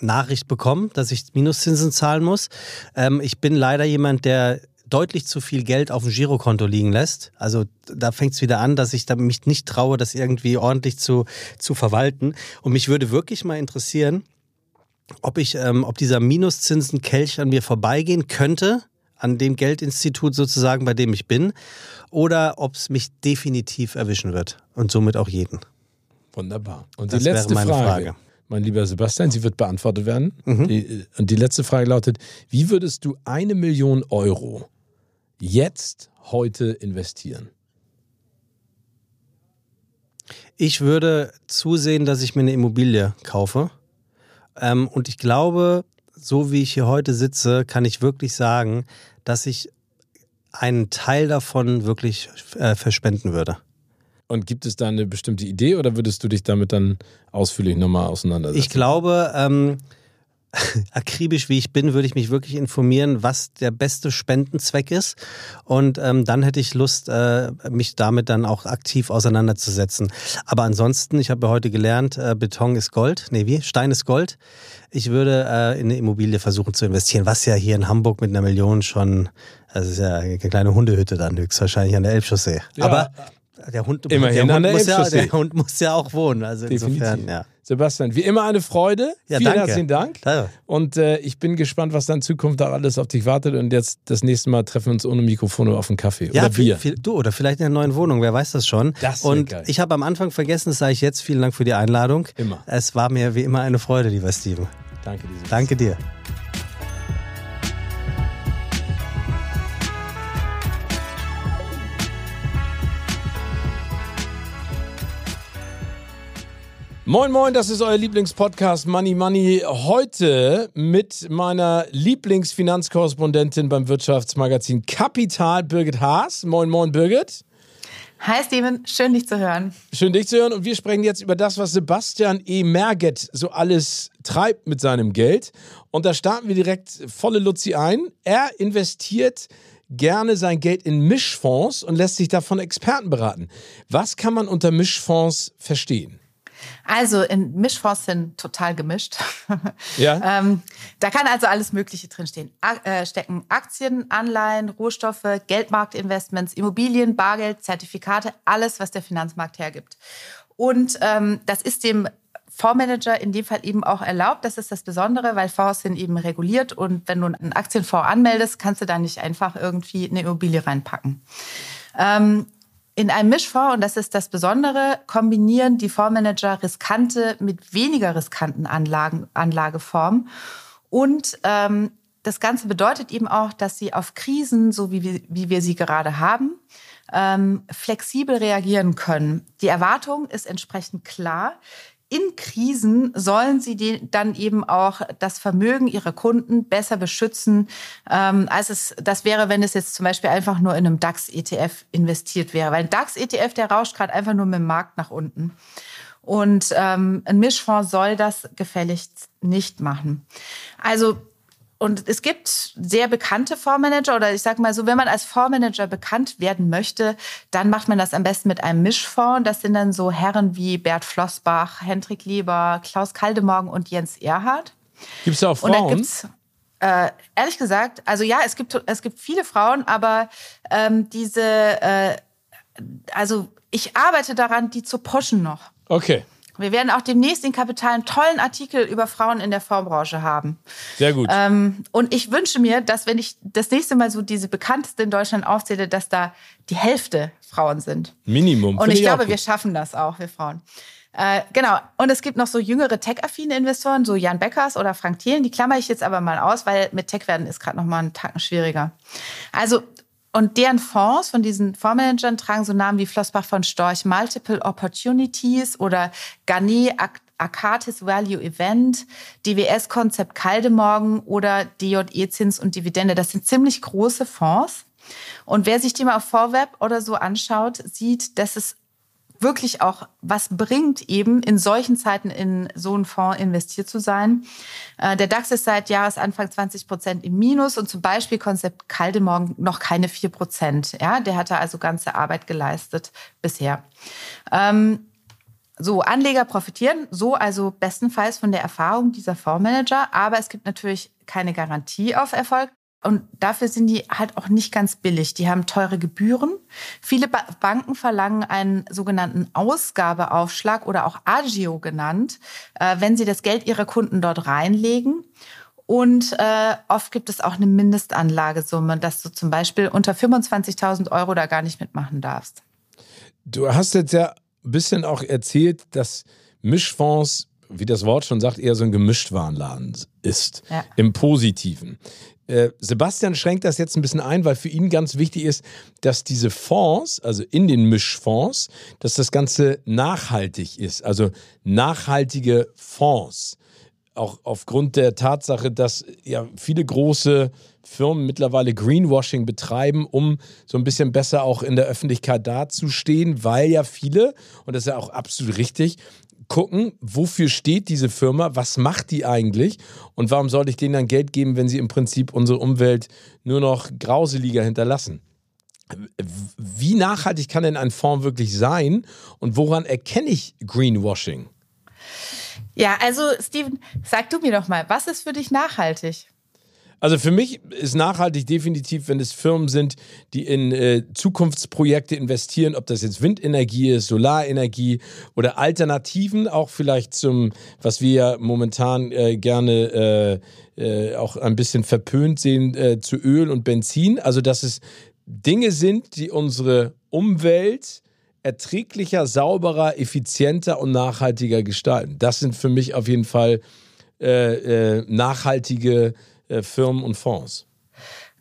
Nachricht bekommen, dass ich Minuszinsen zahlen muss. Ähm, ich bin leider jemand, der deutlich zu viel Geld auf dem Girokonto liegen lässt. Also da fängt es wieder an, dass ich da mich nicht traue, das irgendwie ordentlich zu, zu verwalten. Und mich würde wirklich mal interessieren, ob ich, ähm, ob dieser Minuszinsen-Kelch an mir vorbeigehen könnte an dem Geldinstitut sozusagen, bei dem ich bin, oder ob es mich definitiv erwischen wird und somit auch jeden. Wunderbar. Und das die letzte Frage, Frage, mein lieber Sebastian, sie wird beantwortet werden. Mhm. Die, und die letzte Frage lautet: Wie würdest du eine Million Euro jetzt heute investieren? Ich würde zusehen, dass ich mir eine Immobilie kaufe. Ähm, und ich glaube, so wie ich hier heute sitze, kann ich wirklich sagen, dass ich einen Teil davon wirklich äh, verspenden würde. Und gibt es da eine bestimmte Idee oder würdest du dich damit dann ausführlich nochmal auseinandersetzen? Ich glaube, ähm, [laughs] akribisch wie ich bin, würde ich mich wirklich informieren, was der beste Spendenzweck ist. Und ähm, dann hätte ich Lust, äh, mich damit dann auch aktiv auseinanderzusetzen. Aber ansonsten, ich habe ja heute gelernt, äh, Beton ist Gold. Nee, wie? Stein ist Gold. Ich würde äh, in eine Immobilie versuchen zu investieren, was ja hier in Hamburg mit einer Million schon, das ist ja eine kleine Hundehütte dann höchstwahrscheinlich an der Elbchaussee. Ja. Aber der Hund, Immerhin der, Hund muss ja, der Hund muss ja auch wohnen. Also Definitiv. insofern, ja. Sebastian, wie immer eine Freude. Ja, Vielen danke. herzlichen Dank. Danke. Und äh, ich bin gespannt, was dann in Zukunft auch alles auf dich wartet. Und jetzt das nächste Mal treffen wir uns ohne Mikrofon auf einen Kaffee ja, oder Bier. Viel, du, oder vielleicht in einer neuen Wohnung, wer weiß das schon. Das Und geil. ich habe am Anfang vergessen, das sage ich jetzt. Vielen Dank für die Einladung. Immer. Es war mir wie immer eine Freude, lieber Steven. Danke dir. Danke dir. Moin, moin, das ist euer Lieblingspodcast Money Money. Heute mit meiner Lieblingsfinanzkorrespondentin beim Wirtschaftsmagazin Kapital, Birgit Haas. Moin, moin, Birgit. Hi Steven, schön dich zu hören. Schön dich zu hören und wir sprechen jetzt über das, was Sebastian E. Merget so alles treibt mit seinem Geld. Und da starten wir direkt volle Luzi ein. Er investiert gerne sein Geld in Mischfonds und lässt sich davon Experten beraten. Was kann man unter Mischfonds verstehen? Also in Mischfonds sind total gemischt. [laughs] Ja. ähm, da kann also alles Mögliche drinstehen. Äh, stecken Aktien, Anleihen, Rohstoffe, Geldmarktinvestments, Immobilien, Bargeld, Zertifikate, alles, was der Finanzmarkt hergibt. Und ähm, das ist dem Fondsmanager in dem Fall eben auch erlaubt. Das ist das Besondere, weil Fonds sind eben reguliert und wenn du einen Aktienfonds anmeldest, kannst du da nicht einfach irgendwie eine Immobilie reinpacken. Ähm, in einem Mischfonds, und das ist das Besondere, kombinieren die Fondsmanager riskante mit weniger riskanten Anlagen, Anlageformen. Und ähm, das Ganze bedeutet eben auch, dass sie auf Krisen, so wie wir, wie wir sie gerade haben, ähm, flexibel reagieren können. Die Erwartung ist entsprechend klar. In Krisen sollen sie die, dann eben auch das Vermögen ihrer Kunden besser beschützen, ähm, als es das wäre, wenn es jetzt zum Beispiel einfach nur in einem DAX-ETF investiert wäre. Weil ein DAX-ETF, der rauscht gerade einfach nur mit dem Markt nach unten. Und ähm, ein Mischfonds soll das gefälligst nicht machen. Also und es gibt sehr bekannte Fondsmanager oder ich sage mal so, wenn man als Fondsmanager bekannt werden möchte, dann macht man das am besten mit einem Mischfonds. Das sind dann so Herren wie Bert Flossbach, Hendrik Lieber, Klaus Kaldemorgen und Jens Erhard. Gibt es auch Frauen? Und da gibt's, äh, ehrlich gesagt, also ja, es gibt, es gibt viele Frauen, aber ähm, diese, äh, also ich arbeite daran, die zu pushen noch. Okay. Wir werden auch demnächst in Kapital einen tollen Artikel über Frauen in der Fondsbranche haben. Sehr gut. Ähm, und ich wünsche mir, dass wenn ich das nächste Mal so diese bekannteste in Deutschland aufzähle, dass da die Hälfte Frauen sind. Minimum. Und ich, ich glaube, wir schaffen das auch, wir Frauen. Äh, genau. Und es gibt noch so jüngere tech-affine Investoren, so Jan Beckers oder Frank Thielen. Die klammer ich jetzt aber mal aus, weil mit Tech werden ist gerade noch mal einen Tacken schwieriger. Also und deren Fonds von diesen Fondsmanagern tragen so Namen wie Flossbach von Storch Multiple Opportunities oder Garnet Akatis Value Event, DWS Konzept Kaldemorgen oder DJE Zins und Dividende. Das sind ziemlich große Fonds. Und wer sich die mal auf Vorweb oder so anschaut, sieht, dass es wirklich auch was bringt, eben in solchen Zeiten in so einen Fonds investiert zu sein. Äh, der DAX ist seit Jahresanfang 20 Prozent im Minus und zum Beispiel Konzept Kaldemorgen noch keine 4 Prozent. Ja, der hat da also ganze Arbeit geleistet bisher. Ähm, so, Anleger profitieren so also bestenfalls von der Erfahrung dieser Fondsmanager, aber es gibt natürlich keine Garantie auf Erfolg. Und dafür sind die halt auch nicht ganz billig. Die haben teure Gebühren. Viele ba Banken verlangen einen sogenannten Ausgabeaufschlag oder auch Agio genannt, äh, wenn sie das Geld ihrer Kunden dort reinlegen. Und äh, oft gibt es auch eine Mindestanlagesumme, dass du zum Beispiel unter 25.000 Euro da gar nicht mitmachen darfst. Du hast jetzt ja ein bisschen auch erzählt, dass Mischfonds wie das Wort schon sagt, eher so ein Gemischtwarenladen ist. Ja. Im Positiven. Äh, Sebastian schränkt das jetzt ein bisschen ein, weil für ihn ganz wichtig ist, dass diese Fonds, also in den Mischfonds, dass das Ganze nachhaltig ist. Also nachhaltige Fonds. Auch aufgrund der Tatsache, dass ja viele große Firmen mittlerweile Greenwashing betreiben, um so ein bisschen besser auch in der Öffentlichkeit dazustehen, weil ja viele, und das ist ja auch absolut richtig, gucken, wofür steht diese Firma, was macht die eigentlich und warum sollte ich denen dann Geld geben, wenn sie im Prinzip unsere Umwelt nur noch grauseliger hinterlassen. Wie nachhaltig kann denn ein Fonds wirklich sein und woran erkenne ich Greenwashing? Ja, also Steven, sag du mir doch mal, was ist für dich nachhaltig? Also für mich ist nachhaltig definitiv, wenn es Firmen sind, die in äh, Zukunftsprojekte investieren, ob das jetzt Windenergie ist, Solarenergie oder Alternativen, auch vielleicht zum, was wir ja momentan äh, gerne äh, äh auch ein bisschen verpönt sehen, äh, zu Öl und Benzin. Also dass es Dinge sind, die unsere Umwelt erträglicher, sauberer, effizienter und nachhaltiger gestalten. Das sind für mich auf jeden Fall äh, nachhaltige äh, Firmen und Fonds.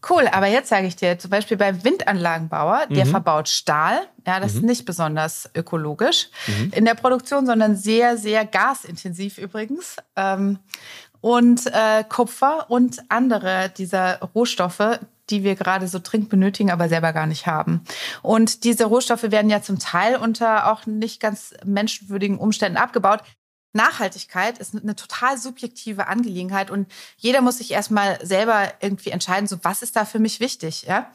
Cool, aber jetzt sage ich dir, zum Beispiel beim Windanlagenbauer, der mhm. verbaut Stahl. Ja, das mhm. ist nicht besonders ökologisch mhm. in der Produktion, sondern sehr, sehr gasintensiv übrigens. Ähm, und äh, Kupfer und andere dieser Rohstoffe, die wir gerade so dringend benötigen, aber selber gar nicht haben. Und diese Rohstoffe werden ja zum Teil unter auch nicht ganz menschenwürdigen Umständen abgebaut. Nachhaltigkeit ist eine total subjektive Angelegenheit und jeder muss sich erstmal selber irgendwie entscheiden, so was ist da für mich wichtig. Ja?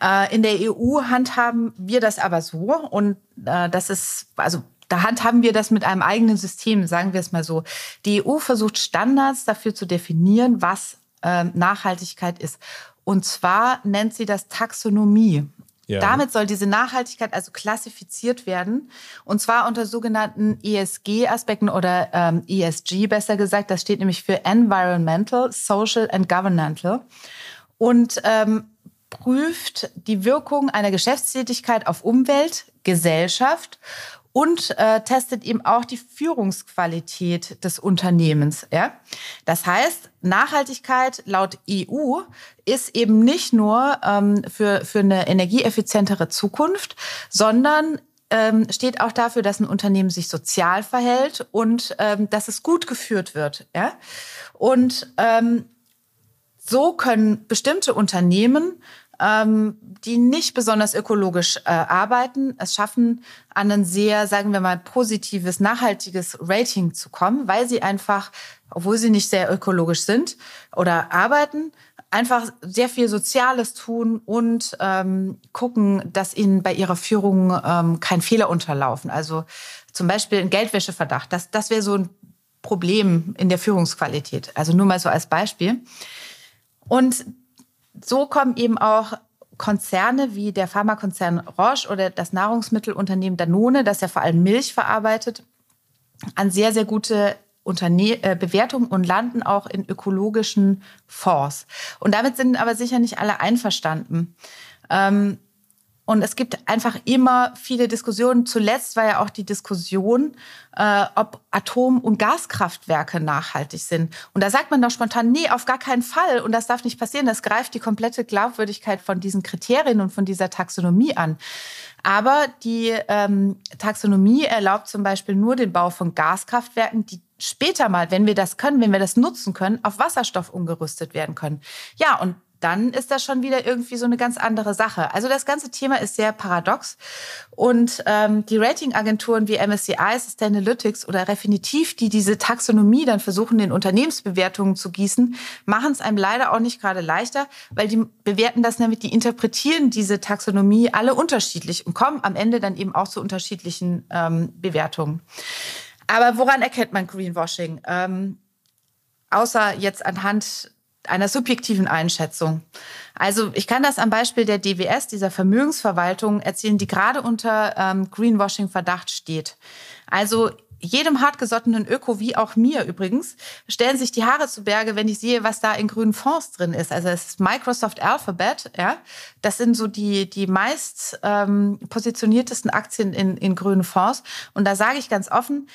Äh, in der EU handhaben wir das aber so und äh, das ist, also da handhaben wir das mit einem eigenen System, sagen wir es mal so. Die EU versucht Standards dafür zu definieren, was äh, Nachhaltigkeit ist. Und zwar nennt sie das Taxonomie. Ja. Damit soll diese Nachhaltigkeit also klassifiziert werden. Und zwar unter sogenannten ESG-Aspekten oder ähm, ESG besser gesagt. Das steht nämlich für Environmental, Social and Governmental. Und ähm, prüft die Wirkung einer Geschäftstätigkeit auf Umwelt, Gesellschaft und äh, testet eben auch die Führungsqualität des Unternehmens. Ja? Das heißt, Nachhaltigkeit laut EU ist eben nicht nur ähm, für, für eine energieeffizientere Zukunft, sondern ähm, steht auch dafür, dass ein Unternehmen sich sozial verhält und ähm, dass es gut geführt wird. Ja? Und ähm, so können bestimmte Unternehmen ähm, die nicht besonders ökologisch äh, arbeiten, es schaffen, an ein sehr, sagen wir mal, positives, nachhaltiges Rating zu kommen, weil sie einfach, obwohl sie nicht sehr ökologisch sind oder arbeiten, einfach sehr viel Soziales tun und ähm, gucken, dass ihnen bei ihrer Führung ähm, kein Fehler unterlaufen. Also zum Beispiel ein Geldwäscheverdacht. Das, das wäre so ein Problem in der Führungsqualität. Also nur mal so als Beispiel. Und so kommen eben auch Konzerne wie der Pharmakonzern Roche oder das Nahrungsmittelunternehmen Danone, das ja vor allem Milch verarbeitet, an sehr, sehr gute Unterne äh, Bewertungen und landen auch in ökologischen Fonds. Und damit sind aber sicher nicht alle einverstanden. Ähm, und es gibt einfach immer viele Diskussionen. Zuletzt war ja auch die Diskussion, äh, ob Atom- und Gaskraftwerke nachhaltig sind. Und da sagt man doch spontan, nee, auf gar keinen Fall. Und das darf nicht passieren. Das greift die komplette Glaubwürdigkeit von diesen Kriterien und von dieser Taxonomie an. Aber die ähm, Taxonomie erlaubt zum Beispiel nur den Bau von Gaskraftwerken, die später mal, wenn wir das können, wenn wir das nutzen können, auf Wasserstoff umgerüstet werden können. Ja, und dann ist das schon wieder irgendwie so eine ganz andere Sache. Also das ganze Thema ist sehr paradox. Und ähm, die Ratingagenturen wie MSCI, Sustainalytics oder Refinitiv, die diese Taxonomie dann versuchen, in Unternehmensbewertungen zu gießen, machen es einem leider auch nicht gerade leichter, weil die bewerten das nämlich, die interpretieren diese Taxonomie alle unterschiedlich und kommen am Ende dann eben auch zu unterschiedlichen ähm, Bewertungen. Aber woran erkennt man Greenwashing? Ähm, außer jetzt anhand einer subjektiven Einschätzung. Also ich kann das am Beispiel der DWS, dieser Vermögensverwaltung, erzählen, die gerade unter ähm, Greenwashing-Verdacht steht. Also jedem hartgesottenen Öko, wie auch mir übrigens, stellen sich die Haare zu Berge, wenn ich sehe, was da in grünen Fonds drin ist. Also es ist Microsoft Alphabet, ja. Das sind so die, die meist ähm, positioniertesten Aktien in, in grünen Fonds. Und da sage ich ganz offen,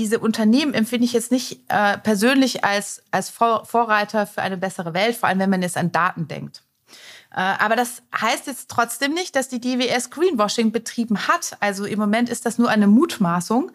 diese Unternehmen empfinde ich jetzt nicht äh, persönlich als, als Vorreiter für eine bessere Welt, vor allem wenn man jetzt an Daten denkt. Äh, aber das heißt jetzt trotzdem nicht, dass die DWS Greenwashing betrieben hat. Also im Moment ist das nur eine Mutmaßung,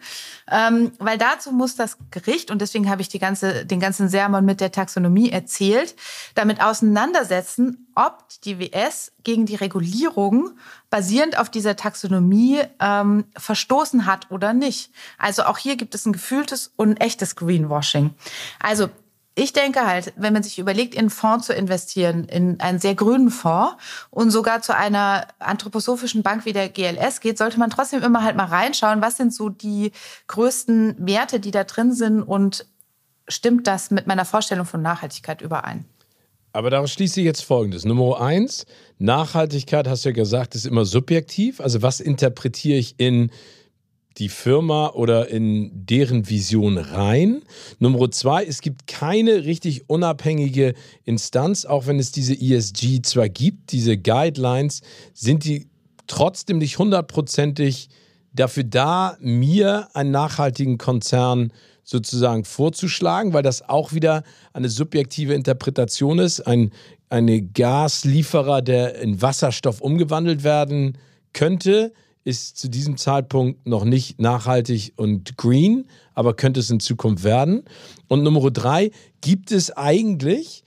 ähm, weil dazu muss das Gericht, und deswegen habe ich die ganze, den ganzen Sermon mit der Taxonomie erzählt, damit auseinandersetzen, ob die DWS gegen die Regulierung basierend auf dieser Taxonomie ähm, verstoßen hat oder nicht. Also auch hier gibt es ein gefühltes und echtes Greenwashing. Also ich denke halt, wenn man sich überlegt, in einen Fonds zu investieren, in einen sehr grünen Fonds und sogar zu einer anthroposophischen Bank wie der GLS geht, sollte man trotzdem immer halt mal reinschauen, was sind so die größten Werte, die da drin sind und stimmt das mit meiner Vorstellung von Nachhaltigkeit überein? Aber daraus schließe ich jetzt Folgendes. Nummer eins, Nachhaltigkeit, hast du ja gesagt, ist immer subjektiv. Also was interpretiere ich in die Firma oder in deren Vision rein. Nummer zwei, es gibt keine richtig unabhängige Instanz, auch wenn es diese ESG zwar gibt, diese Guidelines, sind die trotzdem nicht hundertprozentig dafür da, mir einen nachhaltigen Konzern sozusagen vorzuschlagen, weil das auch wieder eine subjektive Interpretation ist. Ein eine Gaslieferer, der in Wasserstoff umgewandelt werden könnte, ist zu diesem Zeitpunkt noch nicht nachhaltig und green, aber könnte es in Zukunft werden. Und Nummer drei, gibt es eigentlich,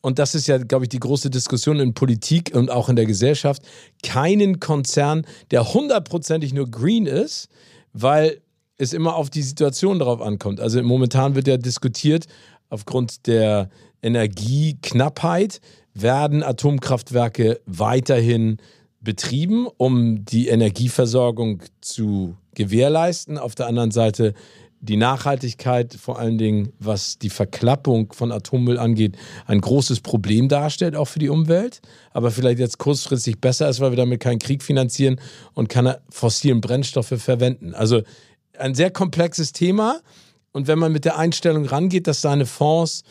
und das ist ja, glaube ich, die große Diskussion in Politik und auch in der Gesellschaft, keinen Konzern, der hundertprozentig nur green ist, weil es immer auf die Situation darauf ankommt. Also momentan wird ja diskutiert, aufgrund der Energieknappheit werden Atomkraftwerke weiterhin betrieben, um die Energieversorgung zu gewährleisten. Auf der anderen Seite die Nachhaltigkeit, vor allen Dingen was die Verklappung von Atommüll angeht, ein großes Problem darstellt, auch für die Umwelt. Aber vielleicht jetzt kurzfristig besser ist, weil wir damit keinen Krieg finanzieren und keine fossilen Brennstoffe verwenden. Also ein sehr komplexes Thema. Und wenn man mit der Einstellung rangeht, dass seine Fonds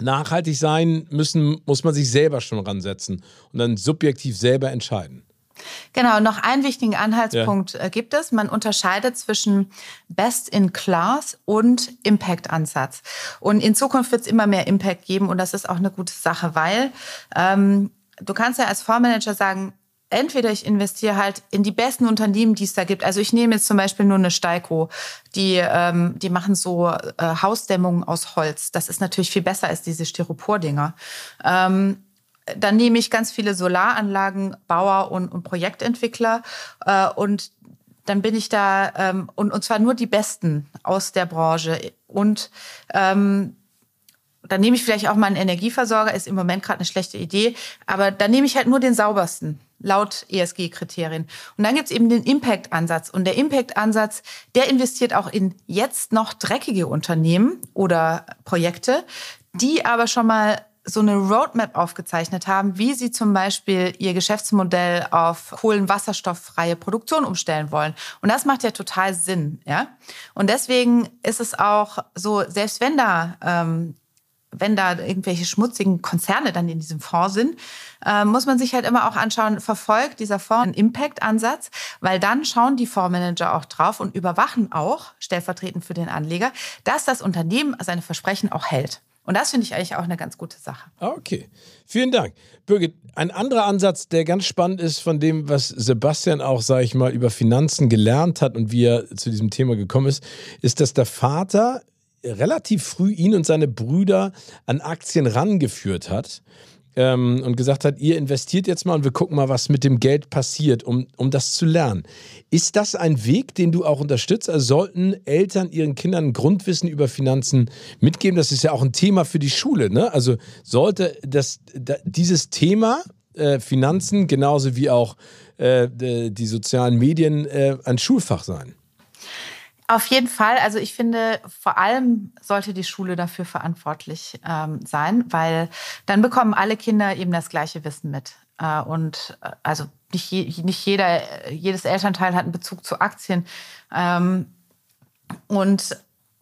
nachhaltig sein müssen, muss man sich selber schon ransetzen und dann subjektiv selber entscheiden. Genau, noch einen wichtigen Anhaltspunkt ja. Äh, gibt es. Man unterscheidet zwischen Best in Class und Impact-Ansatz. Und in Zukunft wird es immer mehr Impact geben und das ist auch eine gute Sache, weil ähm, du kannst ja als Fondsmanager sagen, entweder ich investiere halt in die besten Unternehmen, die es da gibt. Also ich nehme jetzt zum Beispiel nur eine Steiko, die, ähm, die machen so äh, Hausdämmungen aus Holz. Das ist natürlich viel besser als diese Styropor-Dinger. Ähm, dann nehme ich ganz viele Solaranlagen, Bauer und, und Projektentwickler äh, und dann bin ich da ähm, und, und zwar nur die Besten aus der Branche und ähm, dann nehme ich vielleicht auch mal einen Energieversorger, ist im Moment gerade eine schlechte Idee, aber dann nehme ich halt nur den saubersten laut ESG-Kriterien. Und dann gibt's eben den Impact-Ansatz. Und der Impact-Ansatz, der investiert auch in jetzt noch dreckige Unternehmen oder Projekte, die aber schon mal so eine Roadmap aufgezeichnet haben, wie sie zum Beispiel ihr Geschäftsmodell auf kohlenwasserstofffreie Produktion umstellen wollen. Und das macht ja total Sinn, ja. Und deswegen ist es auch so, selbst wenn da ähm, wenn da irgendwelche schmutzigen Konzerne dann in diesem Fonds sind, äh, muss man sich halt immer auch anschauen, verfolgt dieser Fonds einen Impact-Ansatz, weil dann schauen die Fondsmanager auch drauf und überwachen auch, stellvertretend für den Anleger, dass das Unternehmen seine Versprechen auch hält. Und das finde ich eigentlich auch eine ganz gute Sache. Okay, vielen Dank. Birgit, ein anderer Ansatz, der ganz spannend ist von dem, was Sebastian auch, sage ich mal, über Finanzen gelernt hat und wie er zu diesem Thema gekommen ist, ist, dass der Vater relativ früh ihn und seine Brüder an Aktien rangeführt hat ähm, und gesagt hat, ihr investiert jetzt mal und wir gucken mal, was mit dem Geld passiert, um, um das zu lernen. Ist das ein Weg, den du auch unterstützt? Also sollten Eltern ihren Kindern Grundwissen über Finanzen mitgeben? Das ist ja auch ein Thema für die Schule. Ne? Also sollte das, da, dieses Thema äh, Finanzen genauso wie auch äh, die sozialen Medien äh, ein Schulfach sein? Auf jeden Fall. Also ich finde, vor allem sollte die Schule dafür verantwortlich ähm, sein, weil dann bekommen alle Kinder eben das gleiche Wissen mit. Äh, und äh, also nicht, je, nicht jeder, jedes Elternteil hat einen Bezug zu Aktien. Ähm, und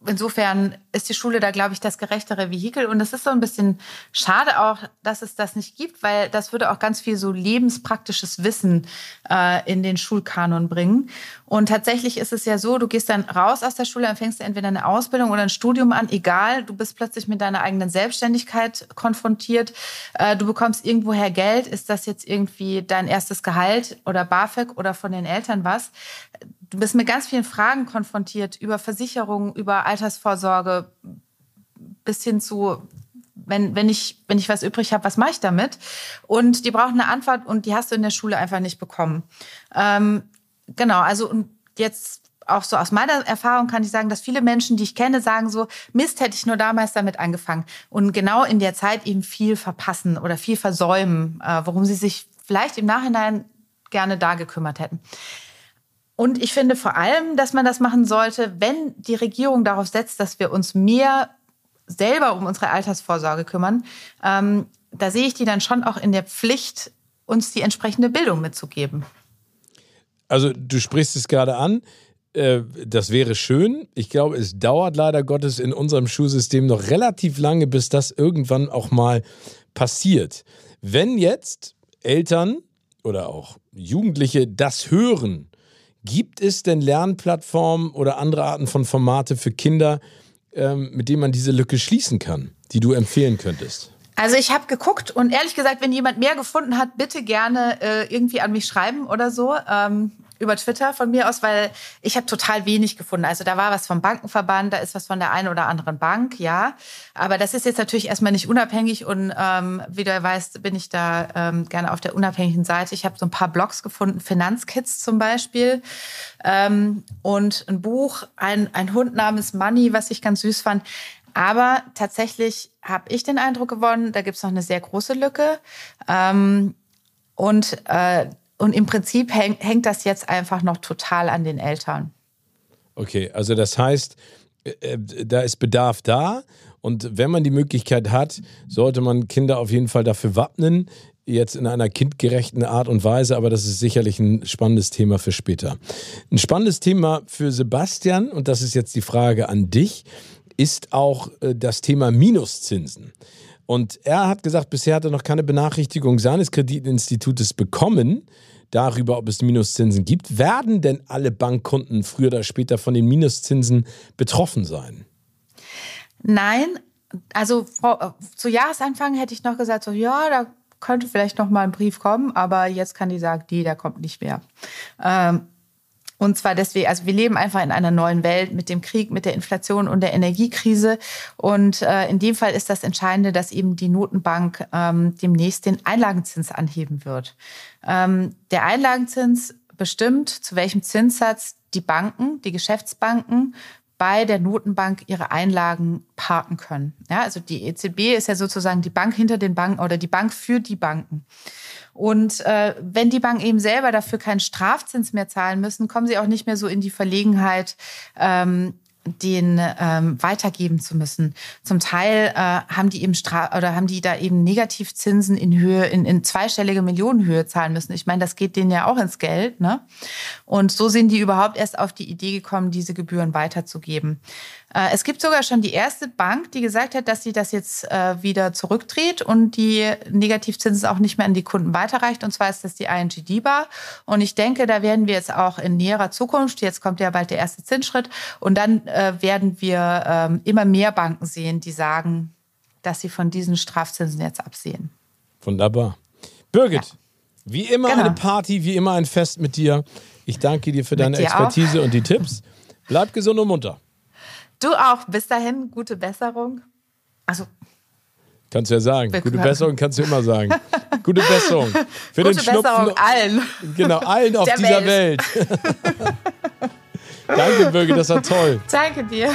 insofern ist die Schule da, glaube ich, das gerechtere Vehikel. Und es ist so ein bisschen schade auch, dass es das nicht gibt, weil das würde auch ganz viel so lebenspraktisches Wissen äh, in den Schulkanon bringen. Und tatsächlich ist es ja so, du gehst dann raus aus der Schule, dann fängst du entweder eine Ausbildung oder ein Studium an, egal, du bist plötzlich mit deiner eigenen Selbstständigkeit konfrontiert. Äh, du bekommst irgendwoher Geld. Ist das jetzt irgendwie dein erstes Gehalt oder BAföG oder von den Eltern was? Du bist mit ganz vielen Fragen konfrontiert über Versicherungen, über Altersvorsorge, bis hin zu, wenn, wenn, ich, wenn ich was übrig habe, was mache ich damit? Und die brauchen eine Antwort und die hast du in der Schule einfach nicht bekommen. Ähm, genau, also und jetzt auch so aus meiner Erfahrung kann ich sagen, dass viele Menschen, die ich kenne, sagen so, Mist, hätte ich nur damals damit angefangen. Und genau in der Zeit eben viel verpassen oder viel versäumen, äh, worum sie sich vielleicht im Nachhinein gerne da gekümmert hätten. Und ich finde vor allem, dass man das machen sollte, wenn die Regierung darauf setzt, dass wir uns mehr selber um unsere Altersvorsorge kümmern. Ähm, da sehe ich die dann schon auch in der Pflicht, uns die entsprechende Bildung mitzugeben. Also du sprichst es gerade an. Äh, das wäre schön. Ich glaube, es dauert leider Gottes in unserem Schulsystem noch relativ lange, bis das irgendwann auch mal passiert. Wenn jetzt Eltern oder auch Jugendliche das hören Gibt es denn Lernplattformen oder andere Arten von Formate für Kinder, ähm, mit denen man diese Lücke schließen kann, die du empfehlen könntest? Also ich habe geguckt und ehrlich gesagt, wenn jemand mehr gefunden hat, bitte gerne äh, irgendwie an mich schreiben oder so. Ähm, über Twitter von mir aus, weil ich habe total wenig gefunden. Also da war was vom Bankenverband, da ist was von der einen oder anderen Bank, ja. Aber das ist jetzt natürlich erstmal nicht unabhängig und ähm, wie du weißt, bin ich da ähm, gerne auf der unabhängigen Seite. Ich habe so ein paar Blogs gefunden, Finanzkids zum Beispiel ähm, und ein Buch, ein, ein Hund namens Money, was ich ganz süß fand. Aber tatsächlich habe ich den Eindruck gewonnen, da gibt es noch eine sehr große Lücke. Ähm, und äh, und im Prinzip häng, hängt das jetzt einfach noch total an den Eltern. Okay, also das heißt, äh, äh, da ist Bedarf da. Und wenn man die Möglichkeit hat, sollte man Kinder auf jeden Fall dafür wappnen. Jetzt in einer kindgerechten Art und Weise, aber das ist sicherlich ein spannendes Thema für später. Ein spannendes Thema für Sebastian, und das ist jetzt die Frage an dich, ist auch äh, das Thema Minuszinsen. Und er hat gesagt, bisher hat er noch keine Benachrichtigung seines Kreditinstitutes bekommen darüber, ob es Minuszinsen gibt. Werden denn alle Bankkunden früher oder später von den Minuszinsen betroffen sein? Nein, also zu Jahresanfang hätte ich noch gesagt, so ja, da könnte vielleicht noch mal ein Brief kommen, aber jetzt kann die sagen, die, der kommt nicht mehr. Ähm, und zwar deswegen, also wir leben einfach in einer neuen Welt mit dem Krieg, mit der Inflation und der Energiekrise. Und äh, in dem Fall ist das Entscheidende, dass eben die Notenbank ähm, demnächst den Einlagenzins anheben wird. Ähm, der Einlagenzins bestimmt, zu welchem Zinssatz die Banken, die Geschäftsbanken bei der Notenbank ihre Einlagen parken können. Ja, also die EZB ist ja sozusagen die Bank hinter den Banken oder die Bank für die Banken. Und äh, wenn die Banken eben selber dafür keinen Strafzins mehr zahlen müssen, kommen sie auch nicht mehr so in die Verlegenheit, ähm, den ähm, weitergeben zu müssen. Zum Teil äh, haben die eben Stra oder haben die da eben Negativzinsen in Höhe in, in zweistellige Millionenhöhe zahlen müssen. Ich meine, das geht denen ja auch ins Geld, ne? Und so sind die überhaupt erst auf die Idee gekommen, diese Gebühren weiterzugeben. Äh, es gibt sogar schon die erste Bank, die gesagt hat, dass sie das jetzt äh, wieder zurückdreht und die Negativzinsen auch nicht mehr an die Kunden weiterreicht. Und zwar ist das die ING DIBA. Und ich denke, da werden wir jetzt auch in näherer Zukunft, jetzt kommt ja bald der erste Zinsschritt, und dann äh, werden wir ähm, immer mehr Banken sehen, die sagen, dass sie von diesen Strafzinsen jetzt absehen. Wunderbar. Birgit, ja. wie immer genau. eine Party, wie immer ein Fest mit dir. Ich danke dir für deine Expertise auch. und die Tipps. Bleib gesund und munter. Du auch. Bis dahin, gute Besserung. Also. Kannst du ja sagen. Gute Besserung kannst du immer sagen. Gute Besserung. Für gute den Schnupfen. Besserung allen. Genau, allen auf Der dieser Welt. Welt. [laughs] Danke, Birgit, das war toll. Danke dir.